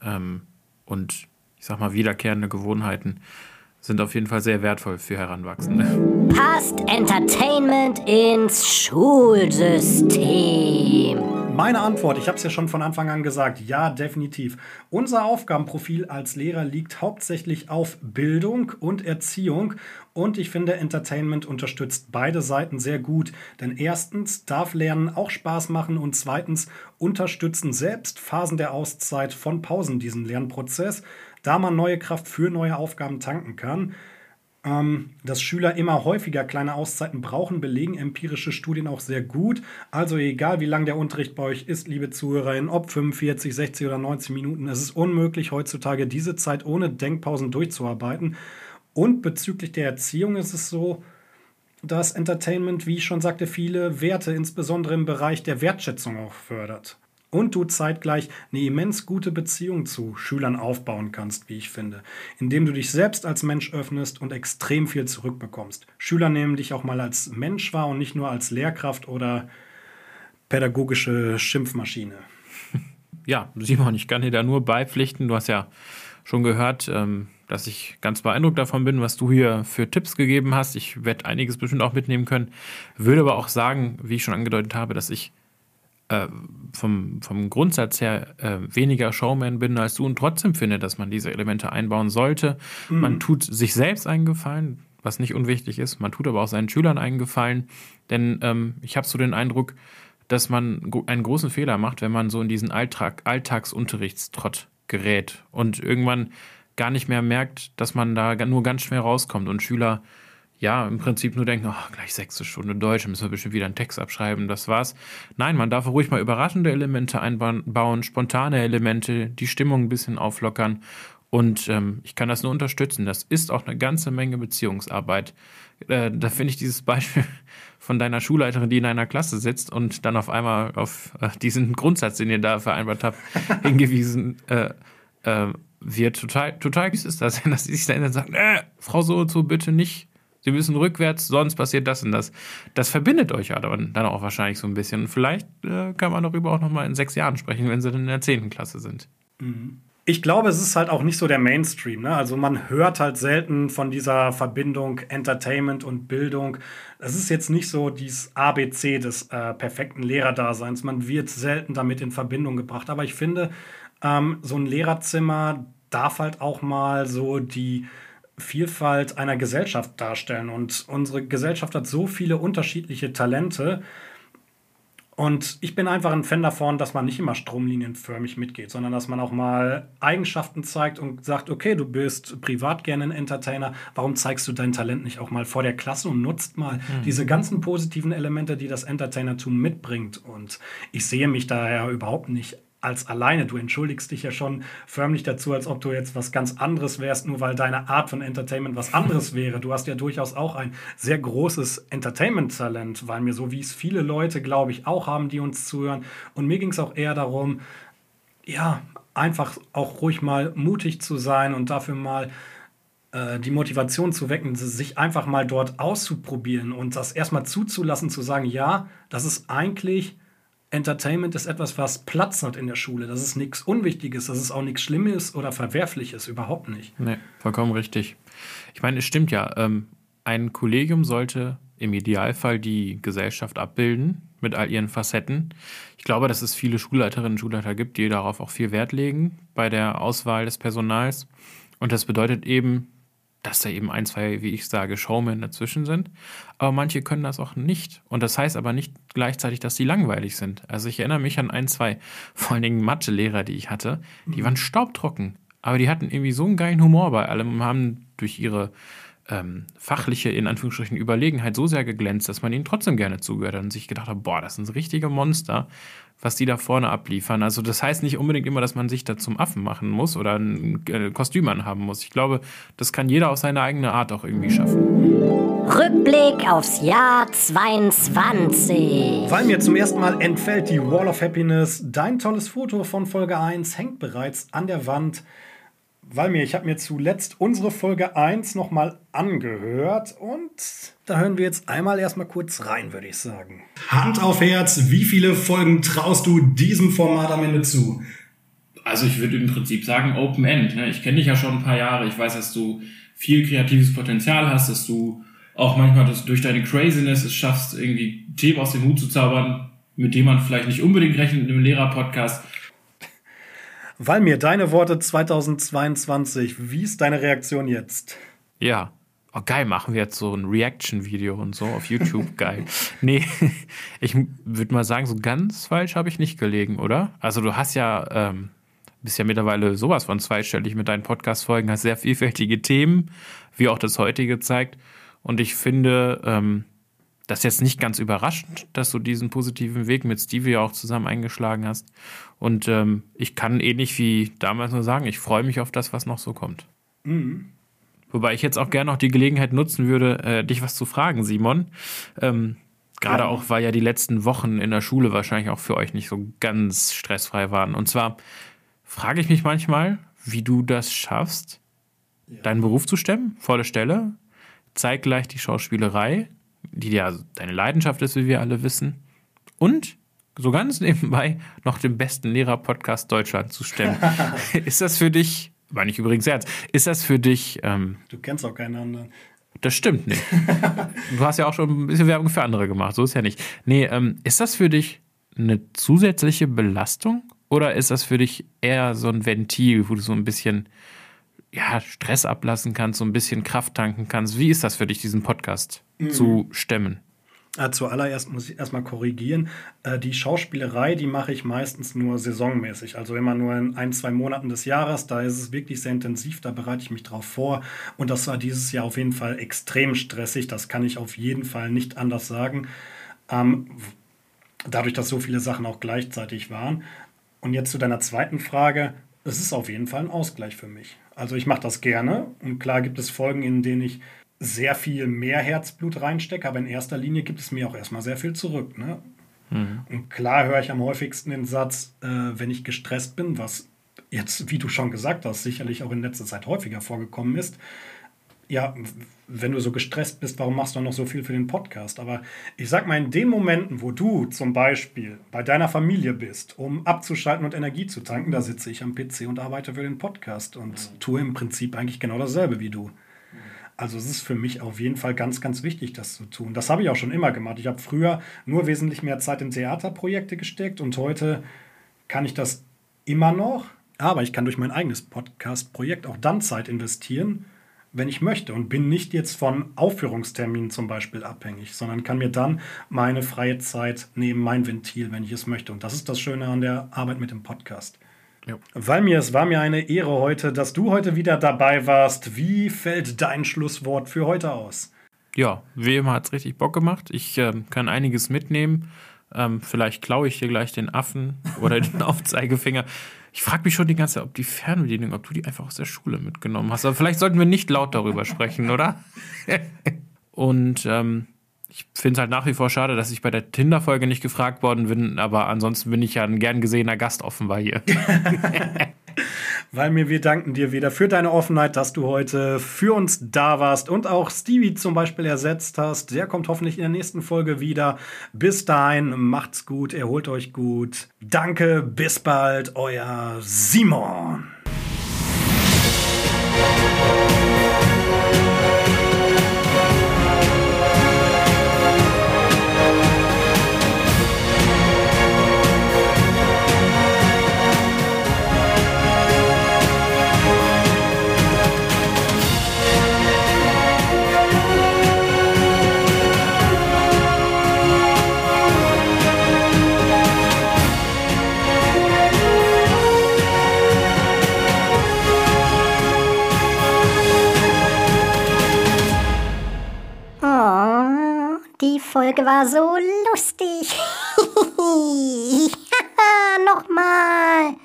ähm, und ich sag mal wiederkehrende Gewohnheiten sind auf jeden Fall sehr wertvoll für Heranwachsende. Passt Entertainment ins Schulsystem? Meine Antwort, ich habe es ja schon von Anfang an gesagt, ja, definitiv. Unser Aufgabenprofil als Lehrer liegt hauptsächlich auf Bildung und Erziehung und ich finde, Entertainment unterstützt beide Seiten sehr gut. Denn erstens darf Lernen auch Spaß machen und zweitens unterstützen selbst Phasen der Auszeit von Pausen diesen Lernprozess, da man neue Kraft für neue Aufgaben tanken kann. Ähm, dass Schüler immer häufiger kleine Auszeiten brauchen, belegen empirische Studien auch sehr gut. Also egal, wie lang der Unterricht bei euch ist, liebe Zuhörerinnen, ob 45, 60 oder 90 Minuten, es ist unmöglich heutzutage diese Zeit ohne Denkpausen durchzuarbeiten. Und bezüglich der Erziehung ist es so, dass Entertainment, wie ich schon sagte, viele Werte, insbesondere im Bereich der Wertschätzung auch fördert und du zeitgleich eine immens gute Beziehung zu Schülern aufbauen kannst, wie ich finde, indem du dich selbst als Mensch öffnest und extrem viel zurückbekommst. Schüler nehmen dich auch mal als Mensch wahr und nicht nur als Lehrkraft oder pädagogische Schimpfmaschine. Ja, Simon, ich kann dir da nur beipflichten. Du hast ja schon gehört, ähm, dass ich ganz beeindruckt davon bin, was du hier für Tipps gegeben hast. Ich werde einiges bestimmt auch mitnehmen können. Würde aber auch sagen, wie ich schon angedeutet habe, dass ich äh, vom, vom Grundsatz her äh, weniger Showman bin als du und trotzdem finde, dass man diese Elemente einbauen sollte. Mhm. Man tut sich selbst einen Gefallen, was nicht unwichtig ist. Man tut aber auch seinen Schülern einen Gefallen, denn ähm, ich habe so den Eindruck, dass man einen großen Fehler macht, wenn man so in diesen Alltag, Alltagsunterrichtstrott gerät und irgendwann gar nicht mehr merkt, dass man da nur ganz schnell rauskommt und Schüler ja, im Prinzip nur denken, oh, gleich sechste Stunde Deutsch, müssen wir bestimmt wieder einen Text abschreiben, das war's. Nein, man darf ruhig mal überraschende Elemente einbauen, spontane Elemente, die Stimmung ein bisschen auflockern. Und ähm, ich kann das nur unterstützen. Das ist auch eine ganze Menge Beziehungsarbeit. Äh, da finde ich dieses Beispiel von deiner Schulleiterin, die in einer Klasse sitzt und dann auf einmal auf äh, diesen Grundsatz, den ihr da vereinbart habt, hingewiesen äh, äh, wird. Total, total süß ist das, dass sie sich dann sagt, äh, Frau so und so bitte nicht Sie müssen rückwärts, sonst passiert das und das. Das verbindet euch ja dann auch wahrscheinlich so ein bisschen. Und vielleicht äh, kann man darüber auch noch mal in sechs Jahren sprechen, wenn sie dann in der zehnten Klasse sind. Mhm. Ich glaube, es ist halt auch nicht so der Mainstream. Ne? Also man hört halt selten von dieser Verbindung Entertainment und Bildung. Es ist jetzt nicht so dieses ABC des äh, perfekten Lehrerdaseins. Man wird selten damit in Verbindung gebracht. Aber ich finde, ähm, so ein Lehrerzimmer darf halt auch mal so die Vielfalt einer Gesellschaft darstellen. Und unsere Gesellschaft hat so viele unterschiedliche Talente. Und ich bin einfach ein Fan davon, dass man nicht immer stromlinienförmig mitgeht, sondern dass man auch mal Eigenschaften zeigt und sagt, okay, du bist privat gerne ein Entertainer, warum zeigst du dein Talent nicht auch mal vor der Klasse und nutzt mal mhm. diese ganzen positiven Elemente, die das Entertainertum mitbringt. Und ich sehe mich daher überhaupt nicht als alleine. Du entschuldigst dich ja schon förmlich dazu, als ob du jetzt was ganz anderes wärst, nur weil deine Art von Entertainment was anderes wäre. Du hast ja durchaus auch ein sehr großes Entertainment-Talent, weil mir so wie es viele Leute, glaube ich, auch haben, die uns zuhören. Und mir ging es auch eher darum, ja, einfach auch ruhig mal mutig zu sein und dafür mal äh, die Motivation zu wecken, sich einfach mal dort auszuprobieren und das erstmal zuzulassen, zu sagen, ja, das ist eigentlich Entertainment ist etwas, was Platz hat in der Schule. Das ist nichts Unwichtiges, das ist auch nichts Schlimmes oder Verwerfliches, überhaupt nicht. Nee, vollkommen richtig. Ich meine, es stimmt ja, ähm, ein Kollegium sollte im Idealfall die Gesellschaft abbilden mit all ihren Facetten. Ich glaube, dass es viele Schulleiterinnen und Schulleiter gibt, die darauf auch viel Wert legen bei der Auswahl des Personals. Und das bedeutet eben, dass da eben ein, zwei, wie ich sage, Showmen dazwischen sind. Aber manche können das auch nicht. Und das heißt aber nicht gleichzeitig, dass sie langweilig sind. Also ich erinnere mich an ein, zwei, vor allen Dingen Mathelehrer, die ich hatte, die waren staubtrocken. Aber die hatten irgendwie so einen geilen Humor bei allem und haben durch ihre ähm, fachliche, in Anführungsstrichen, Überlegenheit so sehr geglänzt, dass man ihnen trotzdem gerne zugehört hat und sich gedacht hat, boah, das sind richtige Monster, was die da vorne abliefern. Also das heißt nicht unbedingt immer, dass man sich da zum Affen machen muss oder ein äh, Kostüm anhaben muss. Ich glaube, das kann jeder auf seine eigene Art auch irgendwie schaffen. Rückblick aufs Jahr 22. Weil mir zum ersten Mal entfällt die Wall of Happiness. Dein tolles Foto von Folge 1 hängt bereits an der Wand. Weil mir, ich habe mir zuletzt unsere Folge 1 nochmal angehört und da hören wir jetzt einmal erstmal kurz rein, würde ich sagen. Hand auf Herz, wie viele Folgen traust du diesem Format am Ende zu? Also ich würde im Prinzip sagen Open End. Ne? Ich kenne dich ja schon ein paar Jahre. Ich weiß, dass du viel kreatives Potenzial hast, dass du auch manchmal dass durch deine Craziness es schaffst, irgendwie Themen aus dem Hut zu zaubern, mit dem man vielleicht nicht unbedingt rechnet in einem Lehrer-Podcast. Weil mir deine Worte 2022, wie ist deine Reaktion jetzt? Ja. Oh, geil, machen wir jetzt so ein Reaction-Video und so auf YouTube. geil. Nee, ich würde mal sagen, so ganz falsch habe ich nicht gelegen, oder? Also, du hast ja, ähm, bist ja mittlerweile sowas von zweistellig mit deinen Podcast-Folgen, hast sehr vielfältige Themen, wie auch das heutige zeigt. Und ich finde, ähm, das ist jetzt nicht ganz überraschend, dass du diesen positiven Weg mit Stevie auch zusammen eingeschlagen hast. Und ähm, ich kann ähnlich wie damals nur sagen, ich freue mich auf das, was noch so kommt. Mhm. Wobei ich jetzt auch gerne noch die Gelegenheit nutzen würde, äh, dich was zu fragen, Simon. Ähm, Gerade ja. auch, weil ja die letzten Wochen in der Schule wahrscheinlich auch für euch nicht so ganz stressfrei waren. Und zwar frage ich mich manchmal, wie du das schaffst, ja. deinen Beruf zu stemmen, volle Stelle, zeitgleich die Schauspielerei, die ja deine Leidenschaft ist, wie wir alle wissen, und so ganz nebenbei noch den besten Lehrer-Podcast Deutschland zu stemmen. ist das für dich, meine ich übrigens ernst, ist das für dich. Ähm, du kennst auch keinen anderen. Das stimmt nicht. du hast ja auch schon ein bisschen Werbung für andere gemacht, so ist ja nicht. Nee, ähm, ist das für dich eine zusätzliche Belastung oder ist das für dich eher so ein Ventil, wo du so ein bisschen ja, Stress ablassen kannst, so ein bisschen Kraft tanken kannst. Wie ist das für dich, diesen Podcast mhm. zu stemmen? Äh, zuallererst muss ich erstmal korrigieren. Äh, die Schauspielerei, die mache ich meistens nur saisonmäßig, also immer nur in ein, zwei Monaten des Jahres. Da ist es wirklich sehr intensiv, da bereite ich mich drauf vor. Und das war dieses Jahr auf jeden Fall extrem stressig. Das kann ich auf jeden Fall nicht anders sagen. Ähm, dadurch, dass so viele Sachen auch gleichzeitig waren. Und jetzt zu deiner zweiten Frage. Es ist auf jeden Fall ein Ausgleich für mich. Also ich mache das gerne und klar gibt es Folgen, in denen ich sehr viel mehr Herzblut reinstecke, aber in erster Linie gibt es mir auch erstmal sehr viel zurück. Ne? Mhm. Und klar höre ich am häufigsten den Satz, äh, wenn ich gestresst bin, was jetzt, wie du schon gesagt hast, sicherlich auch in letzter Zeit häufiger vorgekommen ist, ja, wenn du so gestresst bist, warum machst du noch so viel für den Podcast? Aber ich sag mal, in den Momenten, wo du zum Beispiel bei deiner Familie bist, um abzuschalten und Energie zu tanken, da sitze ich am PC und arbeite für den Podcast und tue im Prinzip eigentlich genau dasselbe wie du. Also es ist für mich auf jeden Fall ganz, ganz wichtig, das zu tun. Das habe ich auch schon immer gemacht. Ich habe früher nur wesentlich mehr Zeit in Theaterprojekte gesteckt und heute kann ich das immer noch. Aber ich kann durch mein eigenes Podcast-Projekt auch dann Zeit investieren, wenn ich möchte und bin nicht jetzt von Aufführungsterminen zum Beispiel abhängig, sondern kann mir dann meine freie Zeit nehmen, mein Ventil, wenn ich es möchte. Und das ist das Schöne an der Arbeit mit dem Podcast. Ja. Weil mir, es war mir eine Ehre heute, dass du heute wieder dabei warst. Wie fällt dein Schlusswort für heute aus? Ja, wie immer hat es richtig Bock gemacht. Ich äh, kann einiges mitnehmen. Ähm, vielleicht klaue ich dir gleich den Affen oder den Aufzeigefinger. Ich frage mich schon die ganze Zeit, ob die Fernbedienung, ob du die einfach aus der Schule mitgenommen hast. Aber vielleicht sollten wir nicht laut darüber sprechen, oder? Und ähm, ich finde es halt nach wie vor schade, dass ich bei der Tinder-Folge nicht gefragt worden bin, aber ansonsten bin ich ja ein gern gesehener Gast offenbar hier. Weil mir wir danken dir wieder für deine Offenheit, dass du heute für uns da warst und auch Stevie zum Beispiel ersetzt hast. Der kommt hoffentlich in der nächsten Folge wieder. Bis dahin, macht's gut, erholt euch gut. Danke, bis bald, euer Simon. Folge war so lustig. Nochmal.